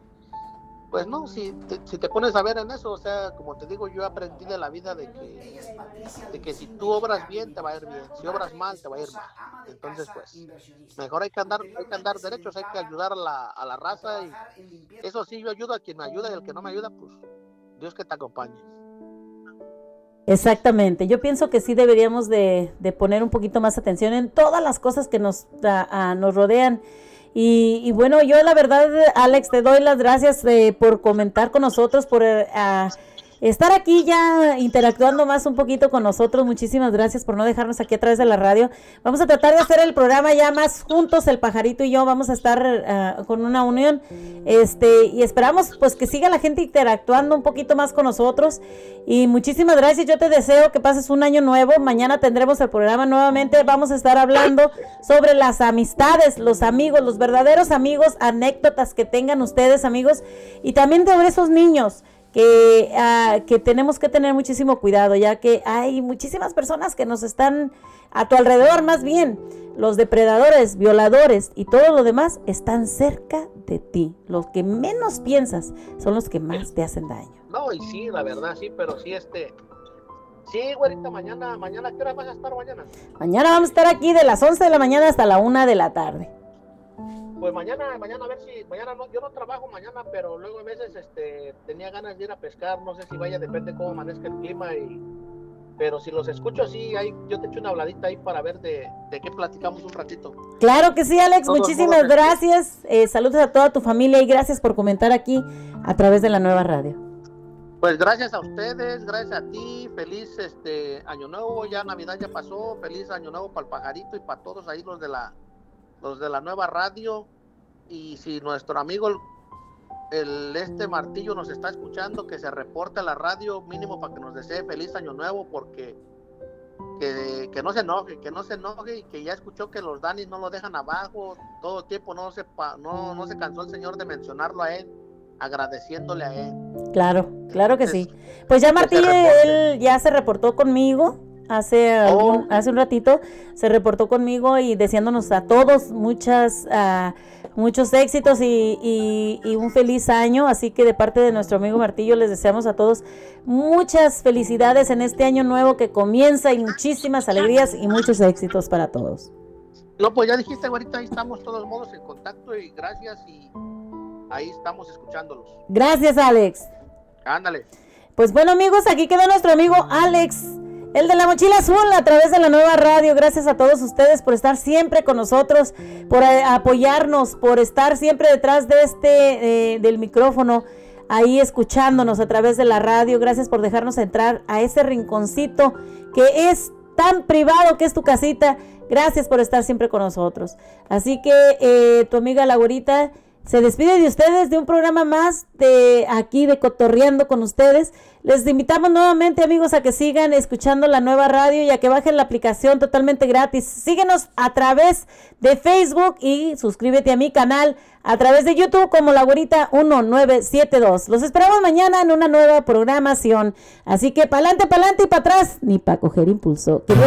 pues no, si te, si te pones a ver en eso, o sea, como te digo, yo aprendí de la vida de que, de que si tú obras bien, te va a ir bien, si obras mal, te va a ir mal. Entonces, pues, mejor hay que andar, hay que andar derechos, hay que ayudar a la, a la raza y eso sí, yo ayudo a quien me ayuda y el que no me ayuda, pues, Dios que te acompañe. Exactamente, yo pienso que sí deberíamos de, de poner un poquito más atención en todas las cosas que nos, a- a- nos rodean. Y, y bueno, yo la verdad, Alex, te doy las gracias eh, por comentar con nosotros, por eh, estar aquí ya interactuando más un poquito con nosotros. Muchísimas gracias por no dejarnos aquí a través de la radio. Vamos a tratar de hacer el programa ya más juntos, el pajarito y yo. Vamos a estar ah, con una unión. Este, y esperamos pues que siga la gente interactuando un poquito más con nosotros. Y muchísimas gracias. Yo te deseo que pases un año nuevo. Mañana tendremos el programa nuevamente. Vamos a estar hablando sobre las amistades, los amigos, los verdaderos amigos, anécdotas que tengan ustedes, amigos, y también sobre esos niños que, ah, que tenemos que tener muchísimo cuidado, ya que hay muchísimas personas que nos están a tu alrededor, más bien, los depredadores, violadores y todo lo demás están cerca de ti. Los que menos piensas son los que más te hacen daño. No, y sí, la verdad, sí, pero sí, este, sí, güerita, mañana, mañana, ¿qué hora vas a estar mañana? Mañana vamos a estar aquí de las 11 de la mañana hasta la 1 de la tarde. Pues mañana, mañana a ver si, mañana no, yo no trabajo mañana, pero luego a veces, este, tenía ganas de ir a pescar, no sé si vaya, depende cómo amanezca el clima y, pero si los escucho así, ahí, yo te echo una habladita ahí para ver de, de qué platicamos un ratito. Claro que sí, Alex. Todos Muchísimas gracias. Eh, saludos a toda tu familia y gracias por comentar aquí a través de la nueva radio. Pues gracias a ustedes, gracias a ti, feliz este año nuevo, ya Navidad ya pasó, feliz año nuevo para el pajarito y para todos ahí los de la los de la nueva radio y si nuestro amigo el, el este martillo nos está escuchando que se reporte a la radio mínimo para que nos desee feliz año nuevo porque que, que no se enoje, que no se enoje y que ya escuchó que los Danis no lo dejan abajo todo el tiempo, no se pa- no, no se cansó el señor de mencionarlo a él, agradeciéndole a él. Claro, claro que sí. Pues ya Martillo, él ya se reportó conmigo hace, algún- hace un ratito, se reportó conmigo y deseándonos a todos muchas, ah, muchos éxitos y, y- y un feliz año. Así que de parte de nuestro amigo Martillo les deseamos a todos muchas felicidades en este año nuevo que comienza y muchísimas alegrías y muchos éxitos para todos. No, pues ya dijiste, ahorita ahí estamos todos modos en contacto y gracias y ahí estamos escuchándolos. Gracias, Alex. Ándale. Pues bueno amigos, aquí quedó nuestro amigo Alex, el de la mochila azul a través de la nueva radio. Gracias a todos ustedes por estar siempre con nosotros, por eh, apoyarnos, por estar siempre detrás de este, eh, del micrófono, ahí escuchándonos a través de la radio. Gracias por dejarnos entrar a ese rinconcito que es tan privado que es tu casita. Gracias por estar siempre con nosotros. Así que eh, tu amiga Laurita se despide de ustedes de un programa más de aquí de Cotorreando con ustedes. Les invitamos nuevamente, amigos, a que sigan escuchando la nueva radio y a que bajen la aplicación totalmente gratis. Síguenos a través de Facebook y suscríbete a mi canal a través de YouTube como La Güerita 1972. Los esperamos mañana en una nueva programación. Así que pa'lante, pa'lante y para atrás, ni para coger impulso. Que los.